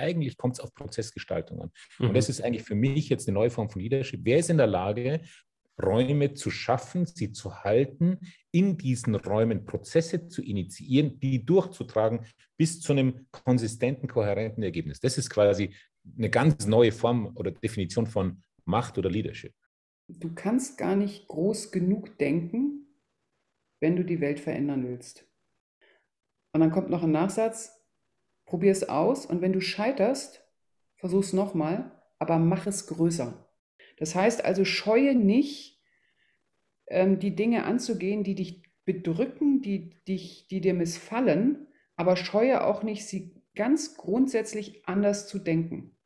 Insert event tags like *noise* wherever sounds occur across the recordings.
eigentlich kommt es auf Prozessgestaltung an. Mhm. Und das ist eigentlich für mich jetzt eine neue Form von Leadership. Wer ist in der Lage, Räume zu schaffen, sie zu halten, in diesen Räumen Prozesse zu initiieren, die durchzutragen bis zu einem konsistenten, kohärenten Ergebnis. Das ist quasi eine ganz neue Form oder Definition von Macht oder Leadership. Du kannst gar nicht groß genug denken, wenn du die Welt verändern willst. Und dann kommt noch ein Nachsatz, probier es aus und wenn du scheiterst, versuch es nochmal, aber mach es größer. Das heißt also, scheue nicht, ähm, die Dinge anzugehen, die dich bedrücken, die, dich, die dir missfallen, aber scheue auch nicht, sie ganz grundsätzlich anders zu denken.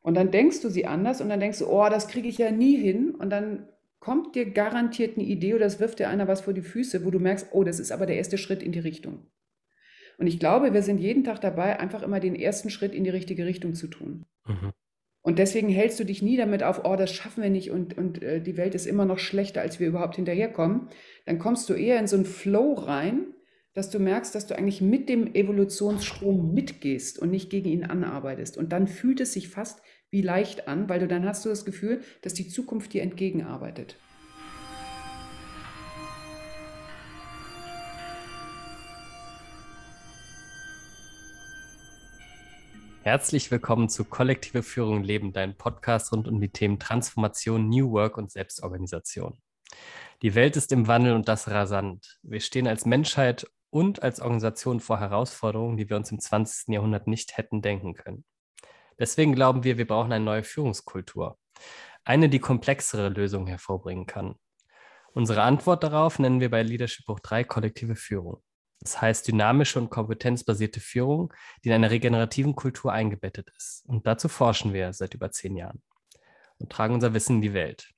Und dann denkst du sie anders und dann denkst du, oh, das kriege ich ja nie hin. Und dann kommt dir garantiert eine Idee oder es wirft dir einer was vor die Füße, wo du merkst, oh, das ist aber der erste Schritt in die Richtung. Und ich glaube, wir sind jeden Tag dabei, einfach immer den ersten Schritt in die richtige Richtung zu tun. Mhm. Und deswegen hältst du dich nie damit auf, oh, das schaffen wir nicht und, und äh, die Welt ist immer noch schlechter, als wir überhaupt hinterherkommen. Dann kommst du eher in so einen Flow rein, dass du merkst, dass du eigentlich mit dem Evolutionsstrom mitgehst und nicht gegen ihn anarbeitest. Und dann fühlt es sich fast wie leicht an, weil du dann hast du das Gefühl, dass die Zukunft dir entgegenarbeitet. Herzlich willkommen zu Kollektive Führung Leben, dein Podcast rund um die Themen Transformation, New Work und Selbstorganisation. Die Welt ist im Wandel und das rasant. Wir stehen als Menschheit und als Organisation vor Herausforderungen, die wir uns im 20. Jahrhundert nicht hätten denken können. Deswegen glauben wir, wir brauchen eine neue Führungskultur. Eine, die komplexere Lösungen hervorbringen kann. Unsere Antwort darauf nennen wir bei Leadership Buch 3 kollektive Führung. Das heißt dynamische und kompetenzbasierte Führung, die in einer regenerativen Kultur eingebettet ist. Und dazu forschen wir seit über zehn Jahren und tragen unser Wissen in die Welt.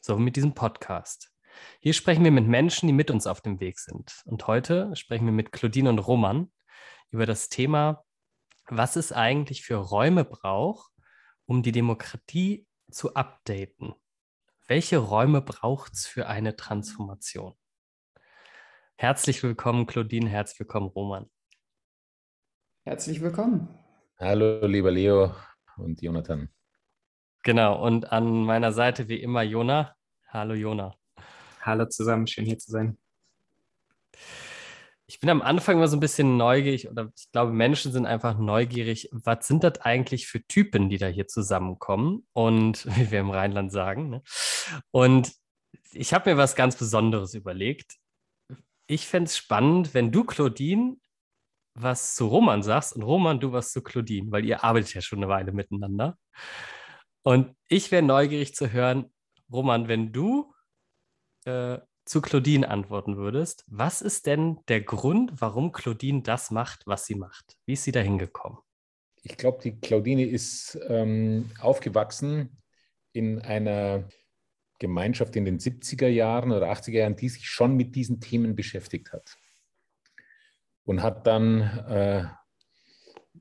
So mit diesem Podcast. Hier sprechen wir mit Menschen, die mit uns auf dem Weg sind. Und heute sprechen wir mit Claudine und Roman über das Thema, was es eigentlich für Räume braucht, um die Demokratie zu updaten. Welche Räume braucht es für eine Transformation? Herzlich willkommen, Claudine, herzlich willkommen, Roman. Herzlich willkommen. Hallo, lieber Leo und Jonathan. Genau, und an meiner Seite wie immer Jona. Hallo, Jona. Hallo zusammen, schön hier zu sein. Ich bin am Anfang immer so ein bisschen neugierig oder ich glaube, Menschen sind einfach neugierig. Was sind das eigentlich für Typen, die da hier zusammenkommen? Und *laughs* wie wir im Rheinland sagen. Ne? Und ich habe mir was ganz Besonderes überlegt ich fände es spannend, wenn du, Claudine, was zu Roman sagst und Roman, du was zu Claudine, weil ihr arbeitet ja schon eine Weile miteinander. Und ich wäre neugierig zu hören, Roman, wenn du äh, zu Claudine antworten würdest, was ist denn der Grund, warum Claudine das macht, was sie macht? Wie ist sie da hingekommen? Ich glaube, die Claudine ist ähm, aufgewachsen in einer Gemeinschaft in den 70er Jahren oder 80er Jahren, die sich schon mit diesen Themen beschäftigt hat. Und hat dann äh,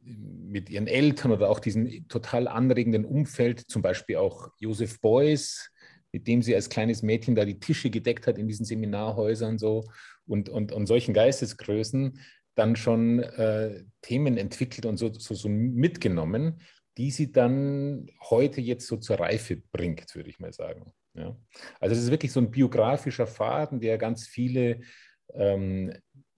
mit ihren Eltern oder auch diesem total anregenden Umfeld, zum Beispiel auch Josef Beuys, mit dem sie als kleines Mädchen da die Tische gedeckt hat in diesen Seminarhäusern so und, und, und solchen Geistesgrößen, dann schon äh, Themen entwickelt und so, so, so mitgenommen, die sie dann heute jetzt so zur Reife bringt, würde ich mal sagen. Ja. Also es ist wirklich so ein biografischer Faden, der ganz viele ähm,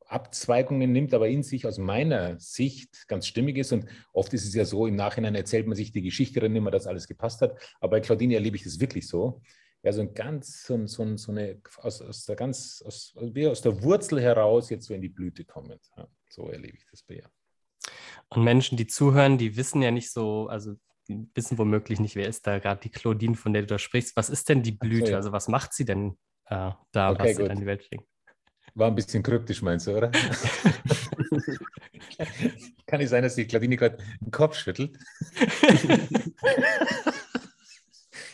Abzweigungen nimmt, aber in sich aus meiner Sicht ganz stimmig ist. Und oft ist es ja so, im Nachhinein erzählt man sich die Geschichte dann immer, dass alles gepasst hat. Aber bei Claudine erlebe ich das wirklich so. Ja, so ein ganz, so, so, so eine, aus, aus der ganz, aus, aus der Wurzel heraus jetzt so in die Blüte kommen. Ja, so erlebe ich das bei ihr. Und Menschen, die zuhören, die wissen ja nicht so, also wissen womöglich nicht, wer ist da gerade die Claudine, von der du da sprichst. Was ist denn die Blüte? Ja. Also was macht sie denn äh, da, okay, was sie in die Welt bringt? War ein bisschen kryptisch, meinst du, oder? *laughs* Kann nicht sein, dass die Claudine gerade den Kopf schüttelt. *laughs*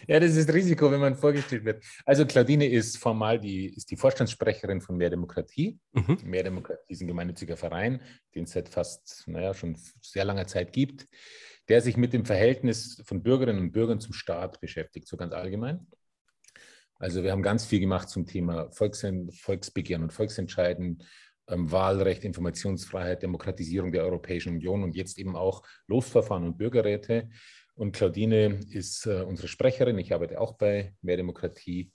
ja, das ist das Risiko, wenn man vorgestellt wird. Also Claudine ist formal die, ist die Vorstandssprecherin von Mehr Demokratie. Mhm. Mehr Demokratie ist ein gemeinnütziger Verein, den es seit fast, naja, schon sehr langer Zeit gibt der sich mit dem Verhältnis von Bürgerinnen und Bürgern zum Staat beschäftigt, so ganz allgemein. Also wir haben ganz viel gemacht zum Thema Volks Volksbegehren und Volksentscheiden, ähm, Wahlrecht, Informationsfreiheit, Demokratisierung der Europäischen Union und jetzt eben auch Losverfahren und Bürgerräte. Und Claudine ist äh, unsere Sprecherin. Ich arbeite auch bei Mehr Demokratie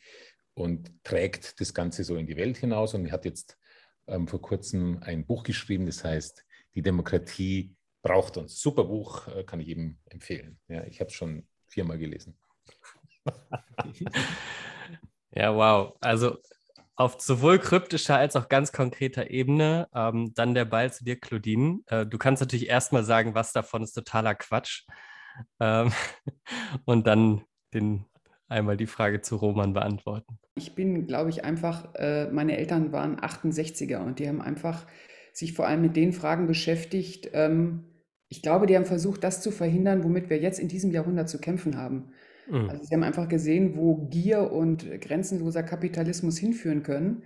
und trägt das Ganze so in die Welt hinaus und hat jetzt ähm, vor kurzem ein Buch geschrieben, das heißt Die Demokratie braucht uns. Super Buch, äh, kann ich jedem empfehlen. Ja, ich habe es schon viermal gelesen. *laughs* ja, wow. Also auf sowohl kryptischer als auch ganz konkreter Ebene. Ähm, dann der Ball zu dir, Claudine. Äh, du kannst natürlich erstmal sagen, was davon ist totaler Quatsch. Ähm, *laughs* und dann den, einmal die Frage zu Roman beantworten. Ich bin, glaube ich, einfach, äh, meine Eltern waren 68er und die haben einfach sich vor allem mit den Fragen beschäftigt. Ähm, ich glaube, die haben versucht, das zu verhindern, womit wir jetzt in diesem Jahrhundert zu kämpfen haben. Mhm. Also sie haben einfach gesehen, wo Gier und grenzenloser Kapitalismus hinführen können.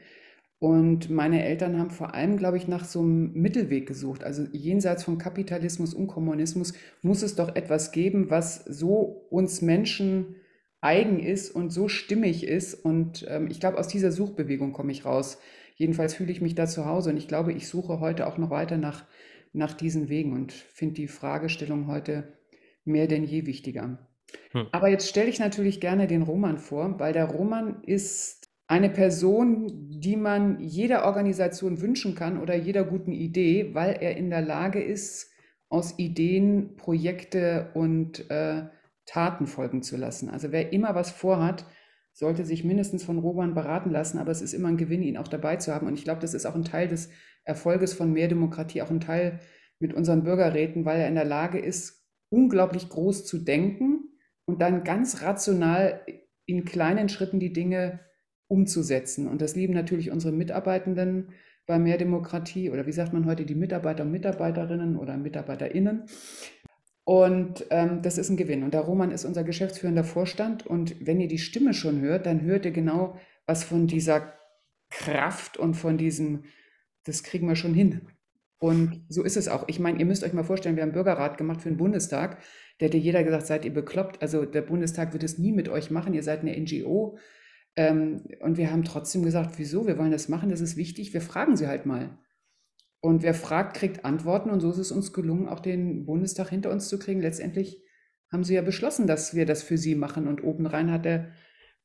Und meine Eltern haben vor allem, glaube ich, nach so einem Mittelweg gesucht. Also jenseits von Kapitalismus und Kommunismus muss es doch etwas geben, was so uns Menschen eigen ist und so stimmig ist. Und ähm, ich glaube, aus dieser Suchbewegung komme ich raus. Jedenfalls fühle ich mich da zu Hause und ich glaube, ich suche heute auch noch weiter nach, nach diesen Wegen und finde die Fragestellung heute mehr denn je wichtiger. Hm. Aber jetzt stelle ich natürlich gerne den Roman vor, weil der Roman ist eine Person, die man jeder Organisation wünschen kann oder jeder guten Idee, weil er in der Lage ist, aus Ideen Projekte und äh, Taten folgen zu lassen. Also wer immer was vorhat, sollte sich mindestens von Roman beraten lassen, aber es ist immer ein Gewinn, ihn auch dabei zu haben. Und ich glaube, das ist auch ein Teil des Erfolges von mehr Demokratie, auch ein Teil mit unseren Bürgerräten, weil er in der Lage ist, unglaublich groß zu denken und dann ganz rational in kleinen Schritten die Dinge umzusetzen. Und das lieben natürlich unsere Mitarbeitenden bei mehr Demokratie oder wie sagt man heute, die Mitarbeiter und Mitarbeiterinnen oder Mitarbeiterinnen. Und ähm, das ist ein Gewinn. Und der Roman ist unser geschäftsführender Vorstand. Und wenn ihr die Stimme schon hört, dann hört ihr genau, was von dieser Kraft und von diesem, das kriegen wir schon hin. Und so ist es auch. Ich meine, ihr müsst euch mal vorstellen, wir haben einen Bürgerrat gemacht für den Bundestag. Da hätte jeder gesagt, seid ihr bekloppt. Also der Bundestag wird es nie mit euch machen. Ihr seid eine NGO. Ähm, und wir haben trotzdem gesagt, wieso? Wir wollen das machen. Das ist wichtig. Wir fragen sie halt mal. Und wer fragt, kriegt Antworten. Und so ist es uns gelungen, auch den Bundestag hinter uns zu kriegen. Letztendlich haben sie ja beschlossen, dass wir das für sie machen. Und obendrein hat der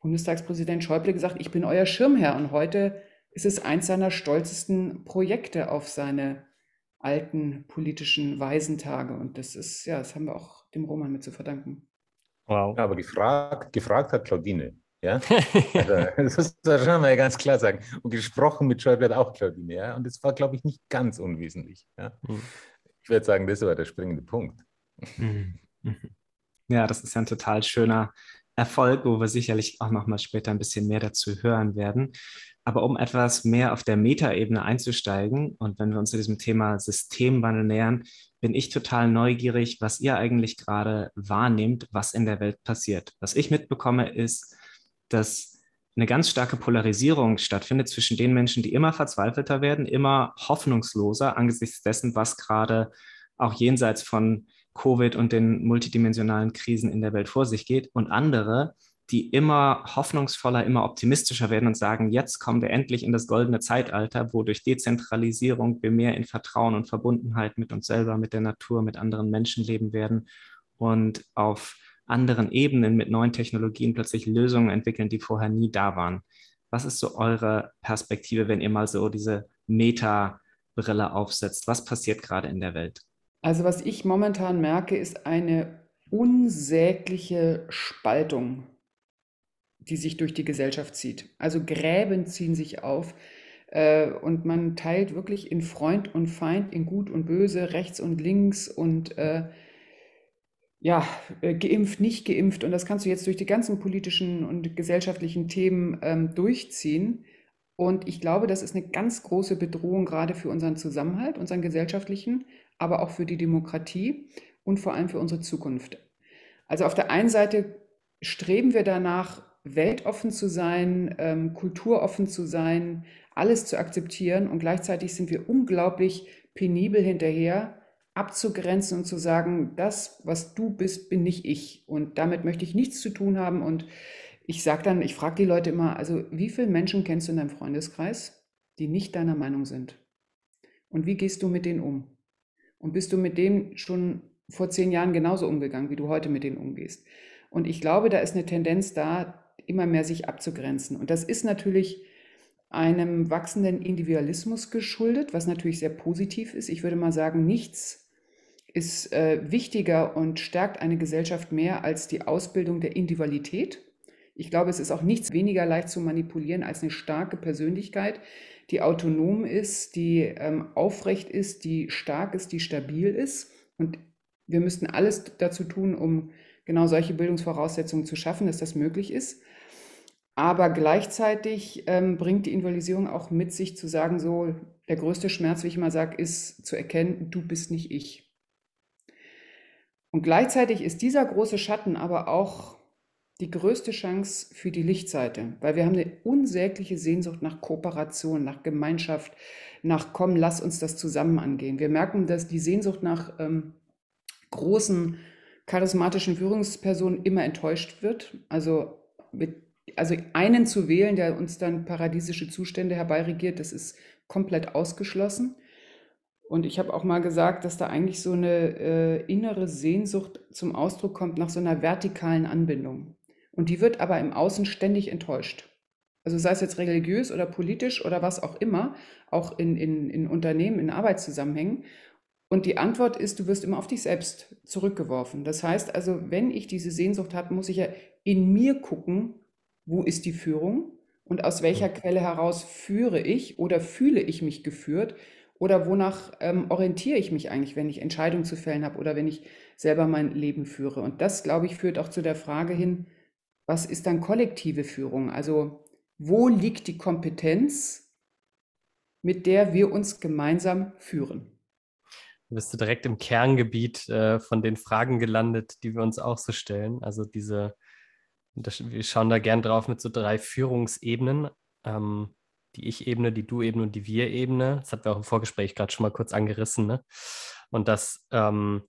Bundestagspräsident Schäuble gesagt, ich bin euer Schirmherr. Und heute ist es eins seiner stolzesten Projekte auf seine alten politischen Waisentage. Und das ist, ja, das haben wir auch dem Roman mit zu verdanken. Wow. Ja, aber gefragt, gefragt hat Claudine. Ja? Also, *laughs* das muss man schon mal ganz klar sagen. Und gesprochen mit Schäuble hat auch Claudine. Ja? Und das war, glaube ich, nicht ganz unwesentlich. Ja? Mhm. Ich würde sagen, das war der springende Punkt. Mhm. Ja, das ist ja ein total schöner Erfolg, wo wir sicherlich auch noch mal später ein bisschen mehr dazu hören werden. Aber um etwas mehr auf der Metaebene einzusteigen und wenn wir uns zu diesem Thema Systemwandel nähern, bin ich total neugierig, was ihr eigentlich gerade wahrnehmt, was in der Welt passiert. Was ich mitbekomme, ist, dass eine ganz starke Polarisierung stattfindet zwischen den Menschen, die immer verzweifelter werden, immer hoffnungsloser angesichts dessen, was gerade auch jenseits von Covid und den multidimensionalen Krisen in der Welt vor sich geht, und andere, die immer hoffnungsvoller, immer optimistischer werden und sagen, jetzt kommen wir endlich in das goldene Zeitalter, wo durch Dezentralisierung wir mehr in Vertrauen und Verbundenheit mit uns selber, mit der Natur, mit anderen Menschen leben werden und auf anderen Ebenen mit neuen Technologien plötzlich Lösungen entwickeln, die vorher nie da waren. Was ist so eure Perspektive, wenn ihr mal so diese Meta-Brille aufsetzt? Was passiert gerade in der Welt? Also was ich momentan merke, ist eine unsägliche Spaltung die sich durch die Gesellschaft zieht. Also Gräben ziehen sich auf äh, und man teilt wirklich in Freund und Feind, in Gut und Böse, rechts und links und äh, ja, äh, geimpft, nicht geimpft. Und das kannst du jetzt durch die ganzen politischen und gesellschaftlichen Themen ähm, durchziehen. Und ich glaube, das ist eine ganz große Bedrohung gerade für unseren Zusammenhalt, unseren gesellschaftlichen, aber auch für die Demokratie und vor allem für unsere Zukunft. Also auf der einen Seite streben wir danach, weltoffen zu sein, ähm, kulturoffen zu sein, alles zu akzeptieren und gleichzeitig sind wir unglaublich penibel hinterher, abzugrenzen und zu sagen, das, was du bist, bin nicht ich und damit möchte ich nichts zu tun haben und ich sage dann, ich frage die Leute immer, also wie viele Menschen kennst du in deinem Freundeskreis, die nicht deiner Meinung sind? Und wie gehst du mit denen um? Und bist du mit denen schon vor zehn Jahren genauso umgegangen, wie du heute mit denen umgehst? Und ich glaube, da ist eine Tendenz da, immer mehr sich abzugrenzen. Und das ist natürlich einem wachsenden Individualismus geschuldet, was natürlich sehr positiv ist. Ich würde mal sagen, nichts ist äh, wichtiger und stärkt eine Gesellschaft mehr als die Ausbildung der Individualität. Ich glaube, es ist auch nichts weniger leicht zu manipulieren als eine starke Persönlichkeit, die autonom ist, die ähm, aufrecht ist, die stark ist, die stabil ist. Und wir müssten alles dazu tun, um genau solche Bildungsvoraussetzungen zu schaffen, dass das möglich ist. Aber gleichzeitig ähm, bringt die Invalidisierung auch mit sich zu sagen, so der größte Schmerz, wie ich immer sage, ist zu erkennen, du bist nicht ich. Und gleichzeitig ist dieser große Schatten aber auch die größte Chance für die Lichtseite, weil wir haben eine unsägliche Sehnsucht nach Kooperation, nach Gemeinschaft, nach komm, lass uns das zusammen angehen. Wir merken, dass die Sehnsucht nach ähm, großen charismatischen Führungspersonen immer enttäuscht wird. Also mit also einen zu wählen, der uns dann paradiesische Zustände herbeiregiert, das ist komplett ausgeschlossen. Und ich habe auch mal gesagt, dass da eigentlich so eine äh, innere Sehnsucht zum Ausdruck kommt nach so einer vertikalen Anbindung. Und die wird aber im Außen ständig enttäuscht. Also sei es jetzt religiös oder politisch oder was auch immer, auch in, in, in Unternehmen, in Arbeitszusammenhängen. Und die Antwort ist, du wirst immer auf dich selbst zurückgeworfen. Das heißt also, wenn ich diese Sehnsucht habe, muss ich ja in mir gucken, wo ist die Führung und aus welcher. Quelle heraus führe ich oder fühle ich mich geführt oder wonach ähm, orientiere ich mich eigentlich, wenn ich Entscheidungen zu fällen habe oder wenn ich selber mein Leben führe. Und das, glaube ich, führt auch zu der Frage hin, was ist dann kollektive Führung? Also wo liegt die Kompetenz, mit der wir uns gemeinsam führen? Du bist direkt im Kerngebiet äh, von den Fragen gelandet, die wir uns auch so stellen. Also diese das, wir schauen da gern drauf mit so drei Führungsebenen. Ähm, die Ich-Ebene, die Du-Ebene und die Wir-Ebene. Das hatten wir auch im Vorgespräch gerade schon mal kurz angerissen. Ne? Und dass ähm,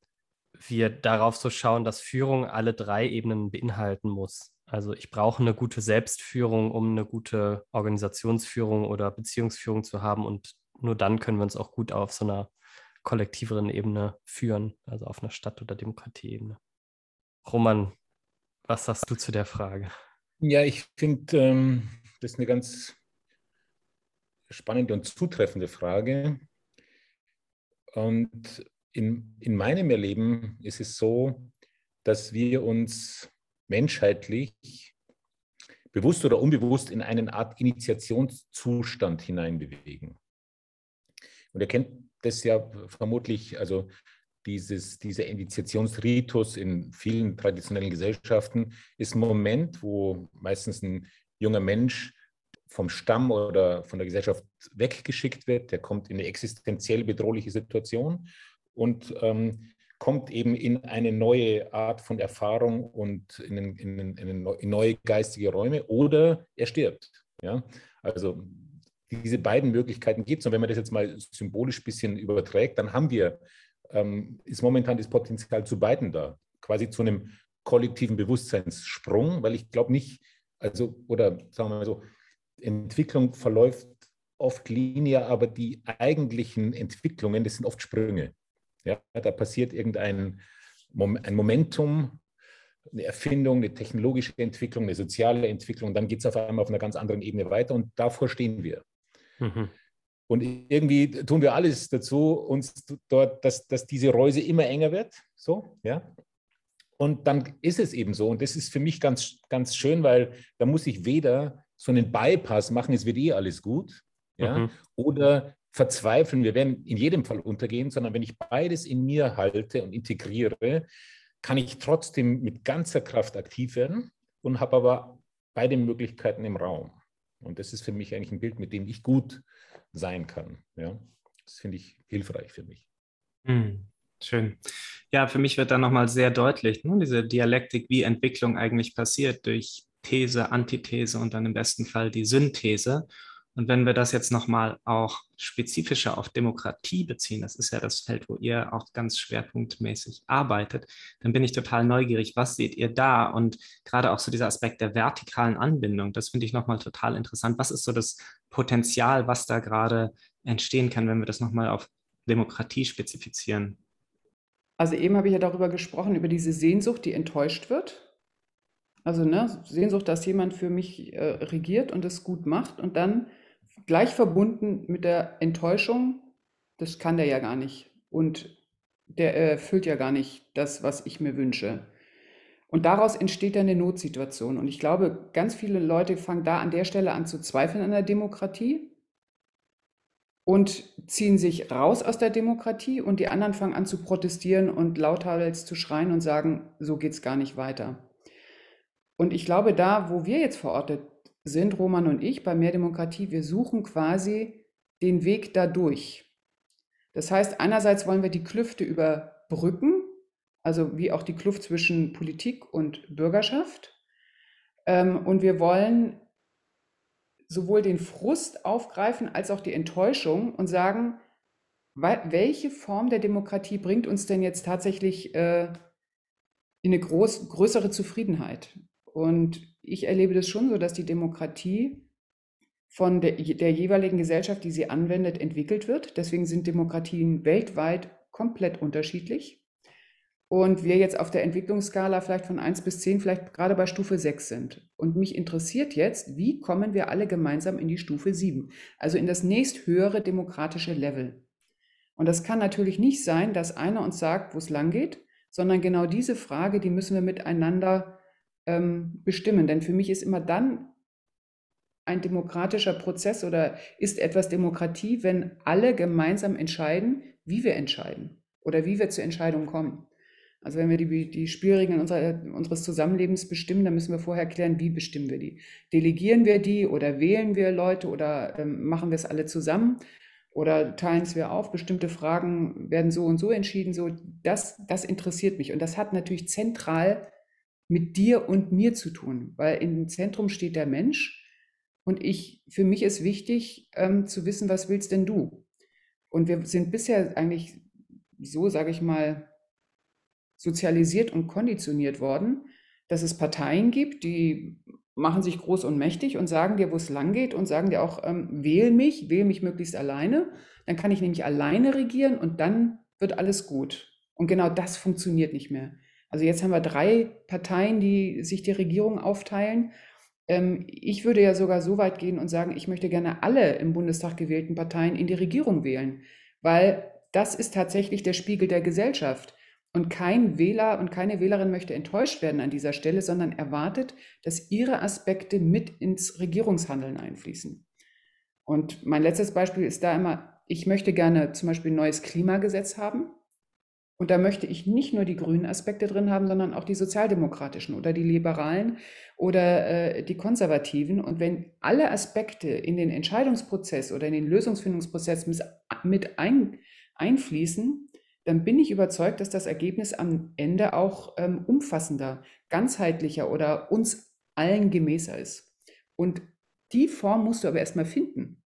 wir darauf so schauen, dass Führung alle drei Ebenen beinhalten muss. Also ich brauche eine gute Selbstführung, um eine gute Organisationsführung oder Beziehungsführung zu haben. Und nur dann können wir uns auch gut auf so einer kollektiveren Ebene führen, also auf einer Stadt- oder Demokratieebene. Roman, was sagst du zu der Frage? Ja, ich finde, ähm, das ist eine ganz spannende und zutreffende Frage. Und in, in meinem Erleben ist es so, dass wir uns menschheitlich bewusst oder unbewusst in eine Art Initiationszustand hineinbewegen. Und ihr kennt das ja vermutlich, also dieses, dieser Initiationsritus in vielen traditionellen Gesellschaften ist ein Moment, wo meistens ein junger Mensch vom Stamm oder von der Gesellschaft weggeschickt wird. Der kommt in eine existenziell bedrohliche Situation und ähm, kommt eben in eine neue Art von Erfahrung und in, in, in, in neue geistige Räume oder er stirbt. Ja? Also diese beiden Möglichkeiten gibt es. Und wenn man das jetzt mal symbolisch ein bisschen überträgt, dann haben wir ähm, ist momentan das Potenzial zu beiden da, quasi zu einem kollektiven Bewusstseinssprung, weil ich glaube nicht, also, oder sagen wir mal so, Entwicklung verläuft oft linear, aber die eigentlichen Entwicklungen, das sind oft Sprünge. Ja, da passiert irgendein ein Momentum, eine Erfindung, eine technologische Entwicklung, eine soziale Entwicklung, dann geht es auf einmal auf einer ganz anderen Ebene weiter und davor stehen wir. Mhm. Und irgendwie tun wir alles dazu, uns dort, dass, dass diese Reuse immer enger wird. So, ja. Und dann ist es eben so. Und das ist für mich ganz, ganz schön, weil da muss ich weder so einen Bypass machen, es wird eh alles gut, ja, mhm. oder verzweifeln, wir werden in jedem Fall untergehen, sondern wenn ich beides in mir halte und integriere, kann ich trotzdem mit ganzer Kraft aktiv werden und habe aber beide Möglichkeiten im Raum. Und das ist für mich eigentlich ein Bild, mit dem ich gut sein kann. Ja? Das finde ich hilfreich für mich. Hm, schön. Ja, für mich wird dann nochmal sehr deutlich, ne, diese Dialektik, wie Entwicklung eigentlich passiert durch These, Antithese und dann im besten Fall die Synthese. Und wenn wir das jetzt nochmal auch spezifischer auf Demokratie beziehen, das ist ja das Feld, wo ihr auch ganz schwerpunktmäßig arbeitet, dann bin ich total neugierig, was seht ihr da? Und gerade auch so dieser Aspekt der vertikalen Anbindung, das finde ich nochmal total interessant. Was ist so das Potenzial, was da gerade entstehen kann, wenn wir das nochmal auf Demokratie spezifizieren? Also eben habe ich ja darüber gesprochen, über diese Sehnsucht, die enttäuscht wird. Also ne, Sehnsucht, dass jemand für mich äh, regiert und es gut macht und dann gleich verbunden mit der Enttäuschung, das kann der ja gar nicht. Und der erfüllt ja gar nicht das, was ich mir wünsche. Und daraus entsteht dann eine Notsituation. Und ich glaube, ganz viele Leute fangen da an der Stelle an zu zweifeln an der Demokratie und ziehen sich raus aus der Demokratie und die anderen fangen an zu protestieren und lauthals zu schreien und sagen, so geht es gar nicht weiter. Und ich glaube, da, wo wir jetzt verortet sind, Roman und ich, bei Mehr Demokratie, wir suchen quasi den Weg dadurch. Das heißt, einerseits wollen wir die Klüfte überbrücken, also wie auch die Kluft zwischen Politik und Bürgerschaft. Ähm, und wir wollen sowohl den Frust aufgreifen als auch die Enttäuschung und sagen, welche Form der Demokratie bringt uns denn jetzt tatsächlich äh, in eine groß, größere Zufriedenheit? Und ich erlebe das schon so, dass die Demokratie von der, der jeweiligen Gesellschaft, die sie anwendet, entwickelt wird. Deswegen sind Demokratien weltweit komplett unterschiedlich. Und wir jetzt auf der Entwicklungsskala vielleicht von 1 bis 10, vielleicht gerade bei Stufe 6 sind. Und mich interessiert jetzt, wie kommen wir alle gemeinsam in die Stufe 7, also in das nächsthöhere demokratische Level. Und das kann natürlich nicht sein, dass einer uns sagt, wo es lang geht, sondern genau diese Frage, die müssen wir miteinander ähm, bestimmen. Denn für mich ist immer dann ein demokratischer Prozess oder ist etwas Demokratie, wenn alle gemeinsam entscheiden, wie wir entscheiden oder wie wir zur Entscheidung kommen. Also wenn wir die, die Spielregeln unserer, unseres Zusammenlebens bestimmen, dann müssen wir vorher klären, wie bestimmen wir die. Delegieren wir die oder wählen wir Leute oder ähm, machen wir es alle zusammen oder teilen es wir auf? Bestimmte Fragen werden so und so entschieden. So, das, das interessiert mich. Und das hat natürlich zentral mit dir und mir zu tun, weil im Zentrum steht der Mensch und ich, für mich ist wichtig ähm, zu wissen, was willst denn du? Und wir sind bisher eigentlich so, sage ich mal, sozialisiert und konditioniert worden, dass es Parteien gibt, die machen sich groß und mächtig und sagen dir, wo es lang geht und sagen dir auch, ähm, wähl mich, wähl mich möglichst alleine. Dann kann ich nämlich alleine regieren und dann wird alles gut. Und genau das funktioniert nicht mehr. Also jetzt haben wir drei Parteien, die sich die Regierung aufteilen. Ähm, ich würde ja sogar so weit gehen und sagen, ich möchte gerne alle im Bundestag gewählten Parteien in die Regierung wählen, weil das ist tatsächlich der Spiegel der Gesellschaft. Und kein Wähler und keine Wählerin möchte enttäuscht werden an dieser Stelle, sondern erwartet, dass ihre Aspekte mit ins Regierungshandeln einfließen. Und mein letztes Beispiel ist da immer, ich möchte gerne zum Beispiel ein neues Klimagesetz haben. Und da möchte ich nicht nur die grünen Aspekte drin haben, sondern auch die sozialdemokratischen oder die liberalen oder äh, die konservativen. Und wenn alle Aspekte in den Entscheidungsprozess oder in den Lösungsfindungsprozess mit, mit ein, einfließen, dann bin ich überzeugt, dass das Ergebnis am Ende auch ähm, umfassender, ganzheitlicher oder uns allen gemäßer ist. Und die Form musst du aber erstmal finden.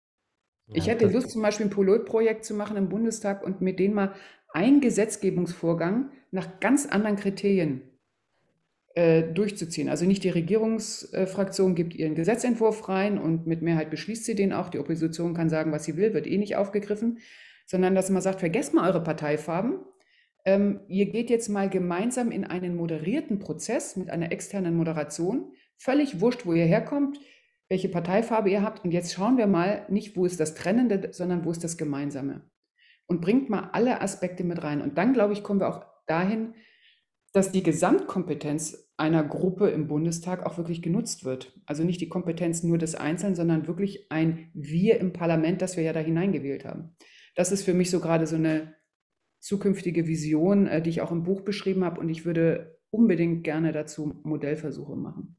Ja, ich hätte Lust, zum Beispiel ein Pilotprojekt zu machen im Bundestag und mit denen mal einen Gesetzgebungsvorgang nach ganz anderen Kriterien äh, durchzuziehen. Also nicht die Regierungsfraktion gibt ihren Gesetzentwurf rein und mit Mehrheit beschließt sie den auch. Die Opposition kann sagen, was sie will, wird eh nicht aufgegriffen, sondern dass man sagt, vergesst mal eure Parteifarben. Ähm, ihr geht jetzt mal gemeinsam in einen moderierten Prozess mit einer externen Moderation. Völlig wurscht, wo ihr herkommt, welche Parteifarbe ihr habt. Und jetzt schauen wir mal nicht, wo ist das Trennende, sondern wo ist das Gemeinsame und bringt mal alle Aspekte mit rein. Und dann, glaube ich, kommen wir auch dahin, dass die Gesamtkompetenz einer Gruppe im Bundestag auch wirklich genutzt wird. Also nicht die Kompetenz nur des Einzelnen, sondern wirklich ein Wir im Parlament, das wir ja da hineingewählt haben. Das ist für mich so gerade so eine zukünftige Vision, äh, die ich auch im Buch beschrieben habe. Und ich würde unbedingt gerne dazu Modellversuche machen.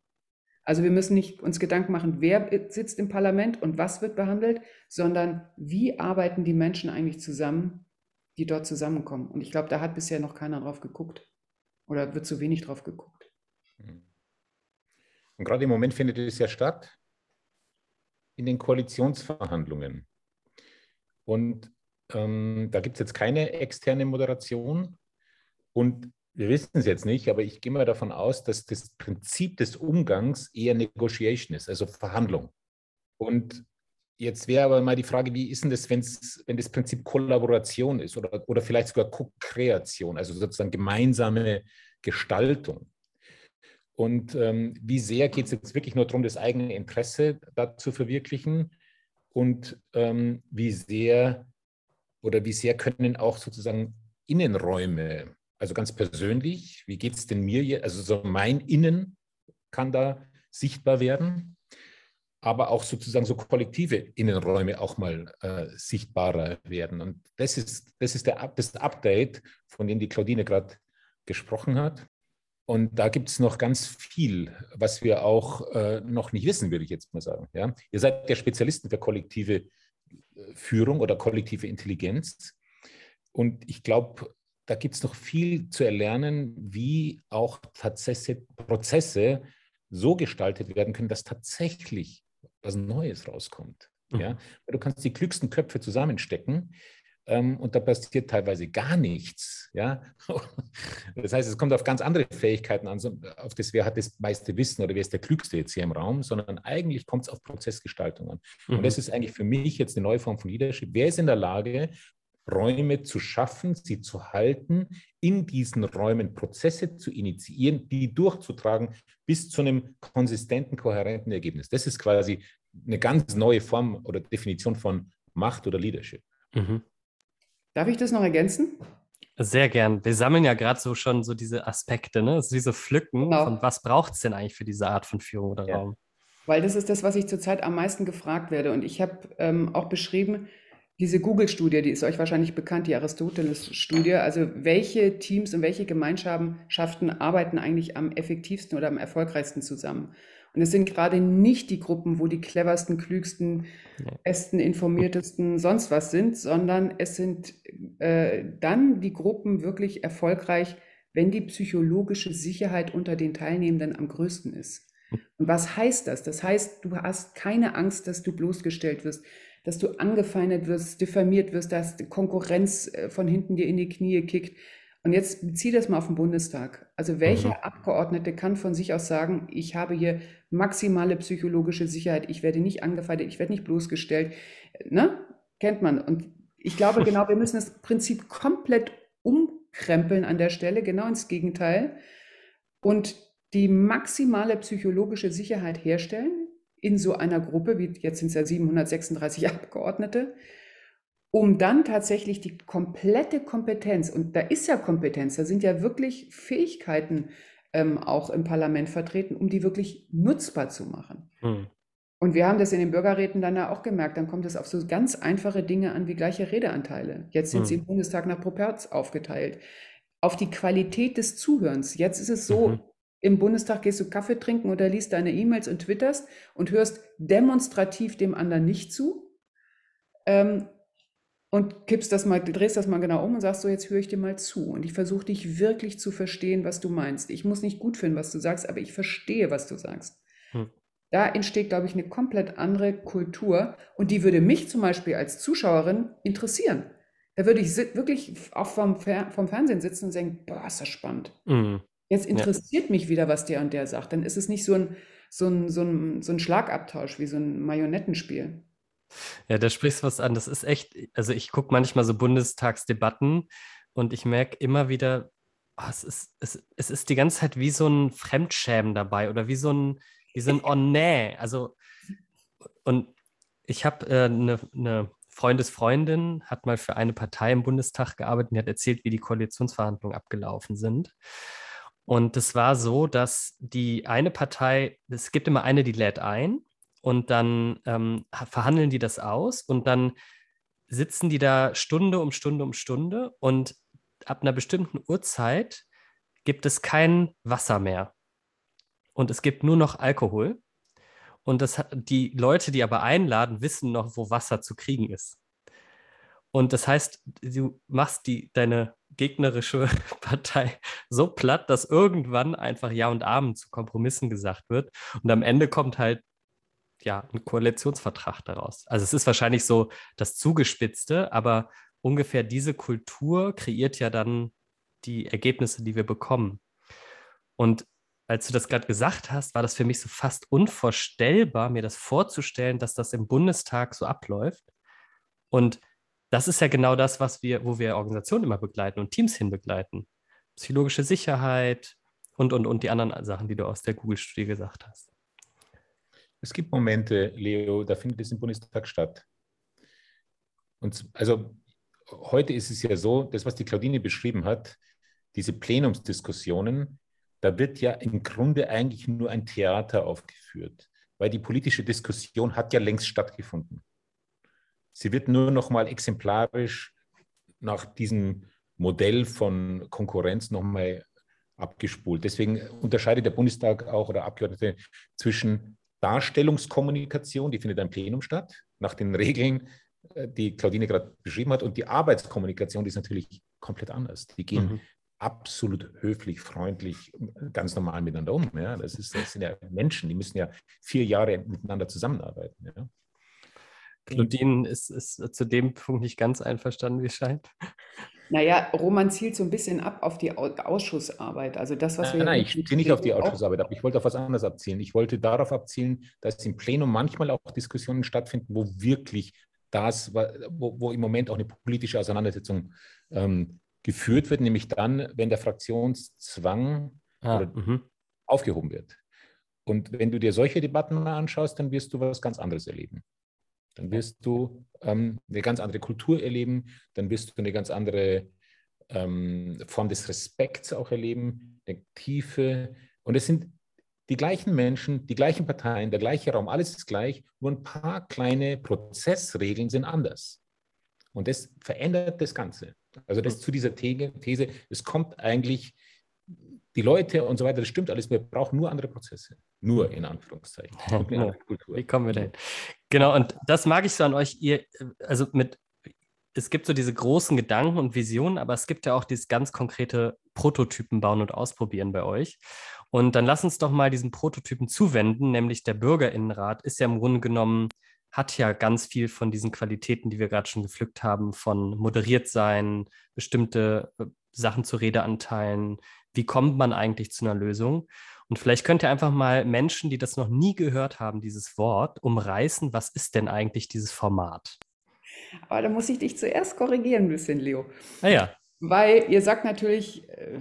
Also wir müssen nicht uns Gedanken machen, wer sitzt im Parlament und was wird behandelt, sondern wie arbeiten die Menschen eigentlich zusammen, die dort zusammenkommen. Und ich glaube, da hat bisher noch keiner drauf geguckt oder wird zu wenig drauf geguckt. Hm. Und gerade im Moment findet es ja statt in den Koalitionsverhandlungen. Und ähm, da gibt es jetzt keine externe Moderation. Und wir wissen es jetzt nicht, aber ich gehe mal davon aus, dass das Prinzip des Umgangs eher Negotiation ist, also Verhandlung. Und Jetzt wäre aber mal die Frage, wie ist denn das, wenn's, wenn das Prinzip Kollaboration ist oder, oder vielleicht sogar Co-Kreation, also sozusagen gemeinsame Gestaltung? Und ähm, wie sehr geht es jetzt wirklich nur darum, das eigene Interesse da zu verwirklichen? Und ähm, wie sehr oder wie sehr können auch sozusagen Innenräume, also ganz persönlich, wie geht es denn mir hier? Also so mein Innen kann da sichtbar werden aber auch sozusagen so kollektive Innenräume auch mal äh, sichtbarer werden. Und das ist, das ist der, das Update, von dem die Claudine gerade gesprochen hat. Und da gibt es noch ganz viel, was wir auch äh, noch nicht wissen, würde ich jetzt mal sagen. Ja? Ihr seid ja Spezialisten für kollektive äh, Führung oder kollektive Intelligenz. Und ich glaube, da gibt es noch viel zu erlernen, wie auch tatsächlich Prozesse so gestaltet werden können, dass tatsächlich was Neues rauskommt. Mhm. Ja? Du kannst die klügsten Köpfe zusammenstecken ähm, und da passiert teilweise gar nichts. Ja? *laughs* Das heißt, es kommt auf ganz andere Fähigkeiten an, auf das, wer hat das meiste Wissen oder wer ist der Klügste jetzt hier im Raum, sondern eigentlich kommt es auf Prozessgestaltung an. Mhm. Und das ist eigentlich für mich jetzt eine neue Form von Leadership. Wer ist in der Lage, Räume zu schaffen, sie zu halten, in diesen Räumen Prozesse zu initiieren, die durchzutragen bis zu einem konsistenten, kohärenten Ergebnis. Das ist quasi eine ganz neue Form oder Definition von Macht oder Leadership. Mhm. Darf ich das noch ergänzen? Sehr gern. Wir sammeln ja gerade so schon so diese Aspekte, ne? Also diese Pflücken genau. von was braucht es denn eigentlich für diese Art von Führung oder ja. Raum? Weil das ist das, was ich zurzeit am meisten gefragt werde. Und ich habe ähm, auch beschrieben, diese Google-Studie, die ist euch wahrscheinlich bekannt, die Aristoteles-Studie. Also welche Teams und welche Gemeinschaften arbeiten eigentlich am effektivsten oder am erfolgreichsten zusammen? Und es sind gerade nicht die Gruppen, wo die cleversten, klügsten, besten, informiertesten sonst was sind, sondern es sind äh, dann die Gruppen wirklich erfolgreich, wenn die psychologische Sicherheit unter den Teilnehmenden am größten ist. Hm. Und was heißt das? Das heißt, du hast keine Angst, dass du bloßgestellt wirst dass du angefeindet wirst, diffamiert wirst, dass Konkurrenz äh, von hinten dir in die Knie kickt. Und jetzt bezieh das mal auf den Bundestag. Also welcher mhm. Abgeordnete kann von sich aus sagen, ich habe hier maximale psychologische Sicherheit, ich werde nicht angefeindet, ich werde nicht bloßgestellt. Ne? Kennt man. Und ich glaube *laughs* genau, wir müssen das Prinzip komplett umkrempeln an der Stelle, genau ins Gegenteil. Und die maximale psychologische Sicherheit herstellen, in so einer Gruppe, wie jetzt sind es ja 736 *laughs* Abgeordnete, um dann tatsächlich die komplette Kompetenz, und da ist ja Kompetenz, da sind ja wirklich Fähigkeiten ähm, auch im Parlament vertreten, um die wirklich nutzbar zu machen. Hm. Und wir haben das in den Bürgerräten dann ja auch gemerkt, dann kommt es auf so ganz einfache Dinge an wie gleiche Redeanteile. Jetzt sind hm. sie im Bundestag nach Properz aufgeteilt. Auf die Qualität des Zuhörens. Jetzt ist es so, mhm. Im Bundestag gehst du Kaffee trinken oder liest deine E-Mails und twitterst und hörst demonstrativ dem anderen nicht zu. Ähm, und kippst das mal, drehst das mal genau um und sagst so, jetzt höre ich dir mal zu. Und ich versuche dich wirklich zu verstehen, was du meinst. Ich muss nicht gut finden, was du sagst, aber ich verstehe, was du sagst. Hm. Da entsteht, glaube ich, eine komplett andere Kultur. Und die würde mich zum Beispiel als Zuschauerin interessieren. Da würde ich wirklich auch vom, Fer vom Fernsehen sitzen und denken, boah, ist das spannend. Mhm. Jetzt interessiert ja. mich wieder, was der und der sagt. Dann ist es nicht so ein, so ein, so ein, so ein Schlagabtausch wie so ein Marionettenspiel. Ja, da sprichst du was an. Das ist echt, also ich gucke manchmal so Bundestagsdebatten und ich merke immer wieder, oh, es, ist, es, es ist die ganze Zeit wie so ein Fremdschämen dabei oder wie so ein, wie so ein *laughs* Oh nee. Also, und ich habe eine äh, ne, ne Freundesfreundin, hat mal für eine Partei im Bundestag gearbeitet und hat erzählt, wie die Koalitionsverhandlungen abgelaufen sind. Und es war so, dass die eine Partei, es gibt immer eine, die lädt ein und dann ähm, verhandeln die das aus und dann sitzen die da Stunde um Stunde um Stunde und ab einer bestimmten Uhrzeit gibt es kein Wasser mehr und es gibt nur noch Alkohol. Und das, die Leute, die aber einladen, wissen noch, wo Wasser zu kriegen ist. Und das heißt, du machst die, deine gegnerische *laughs* Partei so platt, dass irgendwann einfach Ja und Amen zu Kompromissen gesagt wird. Und am Ende kommt halt ja ein Koalitionsvertrag daraus. Also es ist wahrscheinlich so das Zugespitzte, aber ungefähr diese Kultur kreiert ja dann die Ergebnisse, die wir bekommen. Und als du das gerade gesagt hast, war das für mich so fast unvorstellbar, mir das vorzustellen, dass das im Bundestag so abläuft. Und das ist ja genau das, was wir, wo wir Organisationen immer begleiten und Teams hinbegleiten. Psychologische Sicherheit und, und, und die anderen Sachen, die du aus der Google-Studie gesagt hast. Es gibt Momente, Leo, da findet es im Bundestag statt. Und also heute ist es ja so, das, was die Claudine beschrieben hat, diese Plenumsdiskussionen, da wird ja im Grunde eigentlich nur ein Theater aufgeführt, weil die politische Diskussion hat ja längst stattgefunden. Sie wird nur noch mal exemplarisch nach diesem Modell von Konkurrenz noch mal abgespult. Deswegen unterscheidet der Bundestag auch oder Abgeordnete zwischen Darstellungskommunikation, die findet im Plenum statt, nach den Regeln, äh, die Claudine gerade beschrieben hat, und die Arbeitskommunikation, die ist natürlich komplett anders. Die gehen mhm. absolut höflich, freundlich, ganz normal miteinander um. Ja? Das, ist, das sind ja Menschen, die müssen ja vier Jahre miteinander zusammenarbeiten. Ja? Claudine ist, ist zu dem Punkt nicht ganz einverstanden, wie es scheint. Naja, Roman zielt so ein bisschen ab auf die Ausschussarbeit. Also das, was wir. Nein, nein ich ziehe nicht auf die Ausschussarbeit ab. Ich wollte auf was anderes abzielen. Ich wollte darauf abzielen, dass im Plenum manchmal auch Diskussionen stattfinden, wo wirklich das, wo, wo im Moment auch eine politische Auseinandersetzung ähm, geführt wird, nämlich dann, wenn der Fraktionszwang ah, mhm. aufgehoben wird. Und wenn du dir solche Debatten mal anschaust, dann wirst du was ganz anderes erleben. Dann wirst du ähm, eine ganz andere Kultur erleben, dann wirst du eine ganz andere ähm, Form des Respekts auch erleben, eine Tiefe. Und es sind die gleichen Menschen, die gleichen Parteien, der gleiche Raum, alles ist gleich, nur ein paar kleine Prozessregeln sind anders. Und das verändert das Ganze. Also das zu dieser These, es kommt eigentlich die Leute und so weiter, das stimmt alles, wir brauchen nur andere Prozesse. Nur in Anführungszeichen. *laughs* Wie kommen wir denn? Genau, und das mag ich so an euch, ihr, also mit, es gibt so diese großen Gedanken und Visionen, aber es gibt ja auch dieses ganz konkrete Prototypen bauen und ausprobieren bei euch. Und dann lass uns doch mal diesen Prototypen zuwenden, nämlich der Bürgerinnenrat ist ja im Grunde genommen, hat ja ganz viel von diesen Qualitäten, die wir gerade schon gepflückt haben, von moderiert sein, bestimmte äh, Sachen zur Redeanteilen, wie kommt man eigentlich zu einer Lösung? Und vielleicht könnt ihr einfach mal Menschen, die das noch nie gehört haben, dieses Wort, umreißen, was ist denn eigentlich dieses Format? Aber da muss ich dich zuerst korrigieren ein bisschen, Leo. Ah ja. Weil ihr sagt natürlich, äh,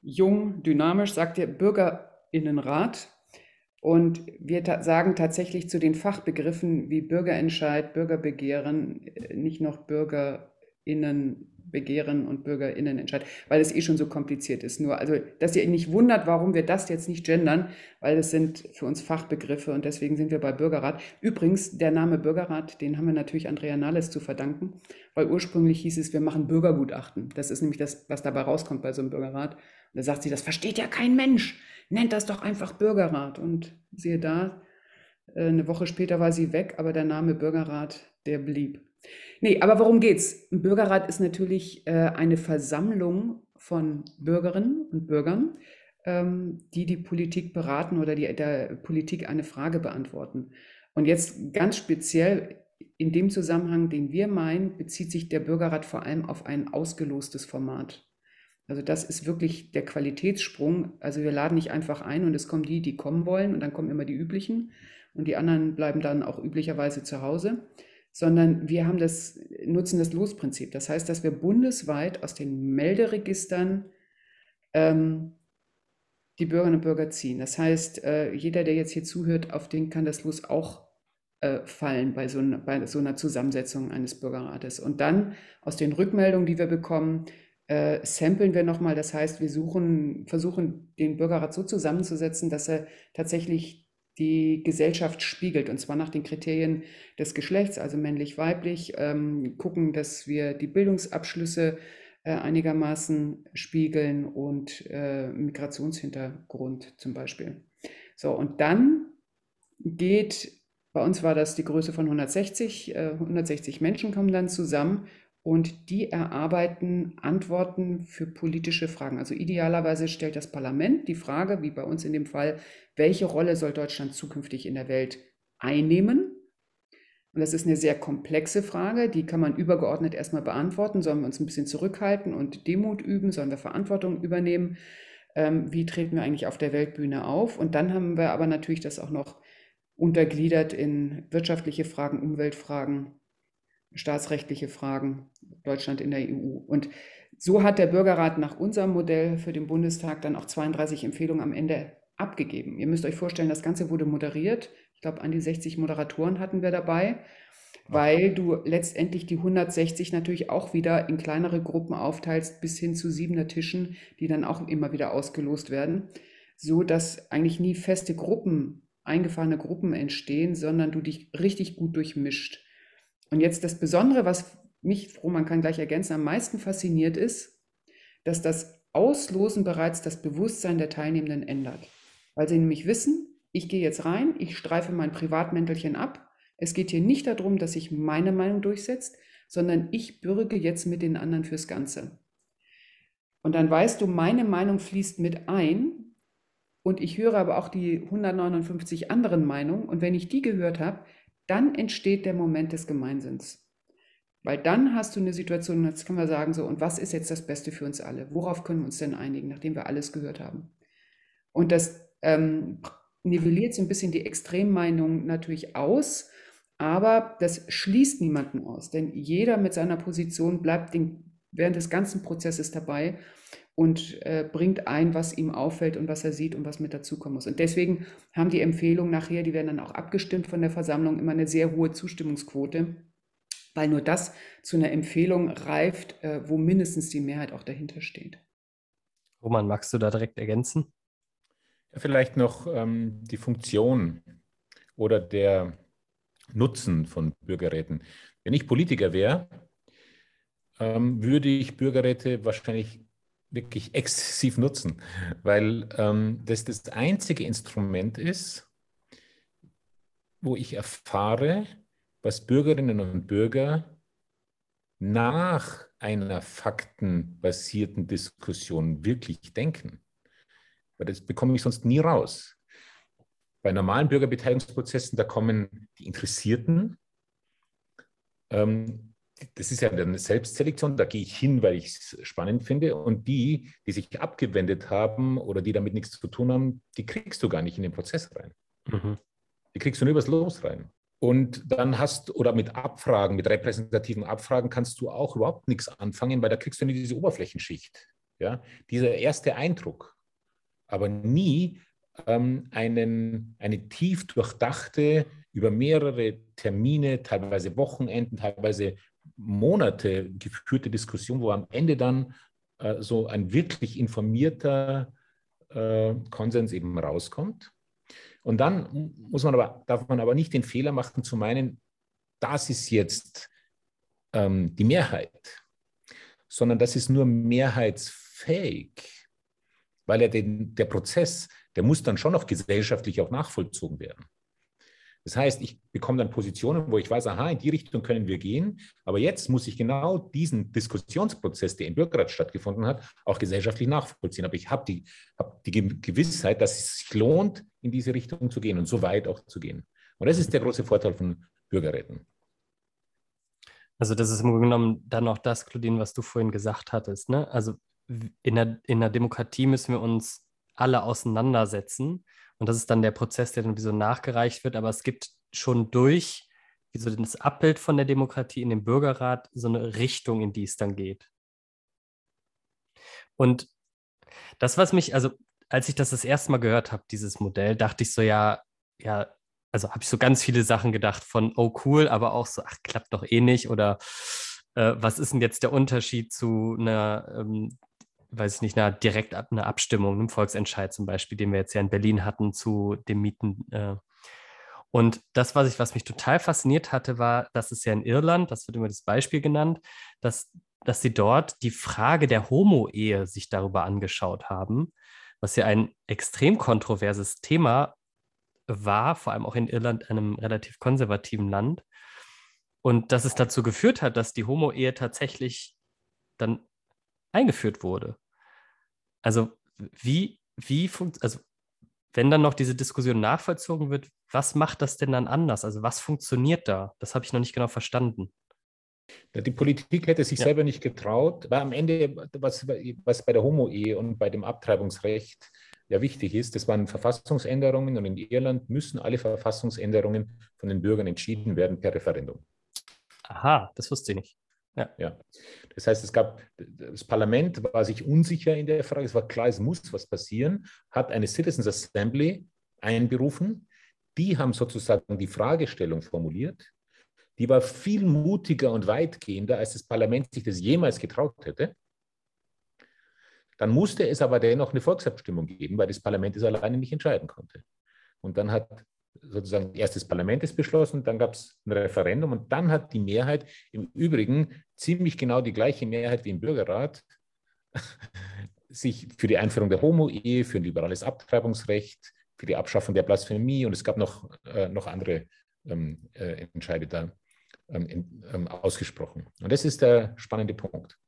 jung, dynamisch, sagt ihr Bürgerinnenrat. Und wir ta sagen tatsächlich zu den Fachbegriffen wie Bürgerentscheid, Bürgerbegehren äh, nicht noch Bürgerinnen Begehren und BürgerInnenentscheid, weil es eh schon so kompliziert ist. Nur, also, dass ihr nicht wundert, warum wir das jetzt nicht gendern, weil es sind für uns Fachbegriffe und deswegen sind wir bei Bürgerrat. Übrigens, der Name Bürgerrat, den haben wir natürlich Andrea Nalles zu verdanken, weil ursprünglich hieß es, wir machen Bürgergutachten. Das ist nämlich das, was dabei rauskommt bei so einem Bürgerrat. Und da sagt sie, das versteht ja kein Mensch. Nennt das doch einfach Bürgerrat. Und siehe da, äh, eine Woche später war sie weg, aber der Name Bürgerrat, der blieb. Nee, aber worum geht's? Ein Bürgerrat ist natürlich äh, eine Versammlung von Bürgerinnen und Bürgern, ähm, die die Politik beraten oder die der Politik eine Frage beantworten. Und jetzt ganz speziell in dem Zusammenhang, den wir meinen, bezieht sich der Bürgerrat vor allem auf ein ausgelostes Format. Also das ist wirklich der Qualitätssprung. Also wir laden nicht einfach ein und es kommen die, die kommen wollen und dann kommen immer die üblichen und die anderen bleiben dann auch üblicherweise zu Hause sondern wir haben das, nutzen das Losprinzip. Das heißt, dass wir bundesweit aus den Melderegistern ähm, die Bürgerinnen und Bürger ziehen. Das heißt, äh, jeder, der jetzt hier zuhört, auf den kann das Los auch äh, fallen bei so, bei so, einer Zusammensetzung eines Bürgerrates. Und dann aus den Rückmeldungen, die wir bekommen, äh, samplen wir nochmal. Das heißt, wir suchen, versuchen, den Bürgerrat so zusammenzusetzen, dass er tatsächlich die Gesellschaft spiegelt, und zwar nach den Kriterien des Geschlechts, also männlich-weiblich, ähm, gucken, dass wir die Bildungsabschlüsse äh, einigermaßen spiegeln und äh, Migrationshintergrund zum Beispiel. So, und dann geht, bei uns war das die Größe von 160, äh, 160 Menschen kommen dann zusammen und die erarbeiten Antworten für politische Fragen. Also idealerweise stellt das Parlament die Frage, wie bei uns in dem Fall, welche Rolle soll Deutschland zukünftig in der Welt einnehmen? Und das ist eine sehr komplexe Frage, die kann man übergeordnet erstmal beantworten. Sollen wir uns ein bisschen zurückhalten und Demut üben? Sollen wir Verantwortung übernehmen? ähm, wie treten wir eigentlich auf der Weltbühne auf. Und dann haben wir aber natürlich das auch noch untergliedert in wirtschaftliche Fragen, Umweltfragen, staatsrechtliche Fragen, Deutschland in der EU. Und so hat der Bürgerrat nach unserem Modell für den Bundestag dann auch 32 Empfehlungen am Ende abgegeben. Ihr müsst euch vorstellen, das Ganze wurde moderiert. Ich glaube, an die 60 Moderatoren hatten wir dabei, weil du letztendlich die 160 natürlich auch wieder in kleinere Gruppen aufteilst, bis hin zu siebener Tischen, die dann auch immer wieder ausgelost werden, so dass eigentlich nie feste Gruppen, eingefahrene Gruppen entstehen, sondern du dich richtig gut durchmischt. Und jetzt das Besondere, was mich, Roman kann gleich ergänzen, am meisten fasziniert ist, dass das Auslosen bereits das Bewusstsein der Teilnehmenden ändert. Weil sie nämlich wissen, ich gehe jetzt rein, ich streife mein Privatmäntelchen ab. Es geht hier nicht darum, dass sich meine Meinung durchsetzt, sondern ich bürge jetzt mit den anderen fürs Ganze. Und dann weißt du, meine Meinung fließt mit ein und ich höre aber auch die 159 anderen Meinungen und wenn ich die gehört habe, dann entsteht der Moment des Gemeinsinns. Weil dann hast du eine Situation, jetzt können wir sagen, so, und was ist jetzt das Beste für uns alle? Worauf können wir uns denn einigen, nachdem wir alles gehört haben? Und das ähm, nivelliert so ein bisschen die Extremmeinung natürlich aus, aber das schließt niemanden aus, denn jeder mit seiner Position bleibt den, während des ganzen Prozesses dabei und äh, bringt ein, was ihm auffällt und was er sieht und was mit dazukommen muss. Und deswegen haben die Empfehlungen nachher, die werden dann auch abgestimmt von der Versammlung, immer eine sehr hohe Zustimmungsquote weil nur das zu einer Empfehlung reift, äh, wo mindestens die Mehrheit auch dahinter steht. Roman, magst du da direkt ergänzen? Ja, vielleicht noch ähm, die Funktion oder der Nutzen von Bürgerräten. Wenn ich Politiker wäre, ähm, würde ich Bürgerräte wahrscheinlich wirklich exzessiv nutzen, weil ähm, das das einzige Instrument ist, wo ich erfahre, was Bürgerinnen und Bürger nach einer faktenbasierten Diskussion wirklich denken. Weil das bekomme ich sonst nie raus. Bei normalen Bürgerbeteiligungsprozessen, da kommen die Interessierten. Ähm, das ist ja eine Selbstselektion, da gehe ich hin, weil ich es spannend finde. Und die, die sich abgewendet haben oder die damit nichts zu tun haben, die kriegst du gar nicht in den Prozess rein. Mhm. Die kriegst du nur übers Los rein. Und dann hast, oder mit Abfragen, mit repräsentativen Abfragen kannst du auch überhaupt nichts anfangen, weil da kriegst du nur diese Oberflächenschicht. Ja? Dieser erste Eindruck. Aber nie ähm, einen, eine tief durchdachte, über mehrere Termine, teilweise Wochenenden, teilweise Monate geführte Diskussion, wo am Ende dann äh, so ein wirklich informierter äh, Konsens eben rauskommt. Und dann muss man aber, darf man aber nicht den Fehler machen zu meinen, das ist jetzt ähm, die Mehrheit, sondern das ist nur mehrheitsfähig, weil er den, der Prozess, der muss dann schon noch gesellschaftlich auch nachvollzogen werden. Das heißt, ich bekomme dann Positionen, wo ich weiß, aha, in die Richtung können wir gehen, aber jetzt muss ich genau diesen Diskussionsprozess, der im Bürgerrat stattgefunden hat, auch gesellschaftlich nachvollziehen. Aber ich habe die, hab die Gewissheit, dass es sich lohnt, in diese Richtung zu gehen und so weit auch zu gehen. Und das ist der große Vorteil von Bürgerräten. Also das ist im Grunde genommen dann auch das, Claudine, was du vorhin gesagt hattest. Ne? Also in der, in der Demokratie müssen wir uns alle auseinandersetzen und das ist dann der Prozess, der dann wie so nachgereicht wird. Aber es gibt schon durch wie so das Abbild von der Demokratie in dem Bürgerrat so eine Richtung, in die es dann geht. Und das, was mich, also als ich das das erste Mal gehört habe, dieses Modell, dachte ich so, ja, ja, also habe ich so ganz viele Sachen gedacht von, oh cool, aber auch so, ach, klappt doch eh nicht oder äh, was ist denn jetzt der Unterschied zu einer ähm, weiß ich nicht, einer direkt eine Abstimmung, einem Volksentscheid zum Beispiel, den wir jetzt ja in Berlin hatten zu dem Mieten. Äh. Und das, was ich, was mich total fasziniert hatte, war, dass es ja in Irland, das wird immer das Beispiel genannt, dass, dass sie dort die Frage der Homo-Ehe sich darüber angeschaut haben, was ja ein extrem kontroverses Thema war, vor allem auch in Irland, einem relativ konservativen Land. Und dass es dazu geführt hat, dass die Homo-Ehe tatsächlich dann eingeführt wurde. Also wie, wie funktioniert, also wenn dann noch diese Diskussion nachvollzogen wird, was macht das denn dann anders? Also was funktioniert da? Das habe ich noch nicht genau verstanden. Die Politik hätte sich ja. selber nicht getraut, weil am Ende, was, was bei der Homo-Ehe und bei dem Abtreibungsrecht ja wichtig ist, das waren Verfassungsänderungen und in Irland müssen alle Verfassungsänderungen von den Bürgern entschieden werden per Referendum. Aha, das wusste ich nicht. Ja. ja. Das heißt, es gab, das Parlament war sich unsicher in der Frage, es war klar, es muss was passieren, hat eine Citizens Assembly einberufen. Die haben sozusagen die Fragestellung formuliert. Die war viel mutiger und weitgehender, als das Parlament sich das jemals getraut hätte. Dann musste es aber dennoch eine Volksabstimmung geben, weil das Parlament es alleine nicht entscheiden konnte. Und dann hat sozusagen erst das Parlament es beschlossen, dann gab es ein Referendum und dann hat die Mehrheit, im Übrigen ziemlich genau die gleiche Mehrheit wie im Bürgerrat, *laughs* sich für die Einführung der Homo-Ehe, für ein liberales Abtreibungsrecht, für die Abschaffung der Blasphemie und es gab noch, äh, noch andere ähm, äh, Entscheide da ähm, ähm, ausgesprochen. Und das ist der spannende Punkt.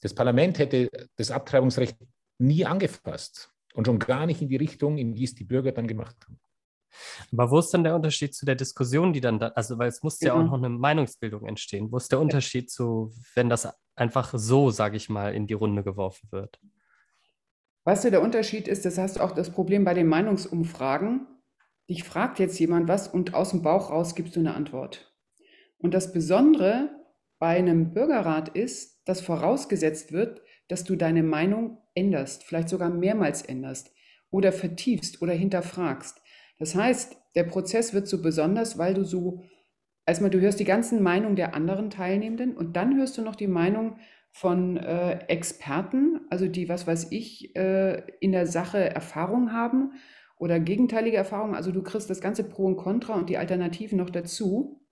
Das Parlament hätte das Abtreibungsrecht nie angefasst und schon gar nicht in die Richtung, in die es die Bürger dann gemacht haben. Aber wo ist denn der Unterschied zu der Diskussion, die dann, da, also weil es muss ja. ja auch mhm. noch eine Meinungsbildung entstehen. Wo ist der Unterschied zu, wenn das einfach so, sage ich mal, in die Runde geworfen wird? Weißt du, der Unterschied ist, das hast du auch das Problem bei den Meinungsumfragen. Dich fragt jetzt jemand was und aus dem Bauch raus gibst du eine Antwort. Und das Besondere bei einem Bürgerrat ist, dass vorausgesetzt wird, dass du deine Meinung änderst, vielleicht sogar mehrmals änderst oder vertiefst oder hinterfragst. Das heißt, der Prozess wird so besonders, weil du so, erstmal du hörst die ganzen Meinungen der anderen Teilnehmenden und dann hörst du noch die Meinung von äh, Experten, also die, was weiß ich, äh, in der Sache Erfahrung haben oder gegenteilige Erfahrungen. Also du kriegst das ganze Pro und Contra und die Alternativen noch dazu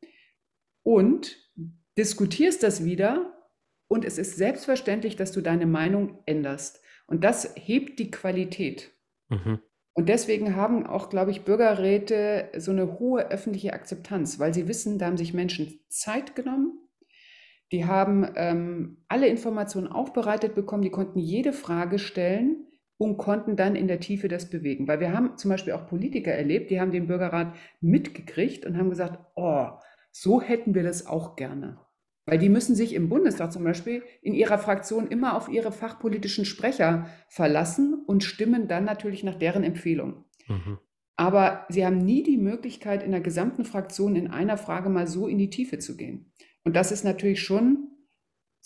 und diskutierst das wieder und es ist selbstverständlich, dass du deine Meinung änderst. Und das hebt die Qualität. Mhm. Und deswegen haben auch, glaube ich, Bürgerräte so eine hohe öffentliche Akzeptanz, weil sie wissen, da haben sich Menschen Zeit genommen, die haben ähm, alle Informationen aufbereitet bekommen, die konnten jede Frage stellen und konnten dann in der Tiefe das bewegen. Weil wir haben zum Beispiel auch Politiker erlebt, die haben den Bürgerrat mitgekriegt und haben gesagt, oh, so hätten wir das auch gerne. Weil die müssen sich im Bundestag zum Beispiel in ihrer Fraktion immer auf ihre fachpolitischen Sprecher verlassen und stimmen dann natürlich nach deren Empfehlung. Mhm. Aber sie haben nie die Möglichkeit, in der gesamten Fraktion in einer Frage mal so in die Tiefe zu gehen. Und das ist natürlich schon,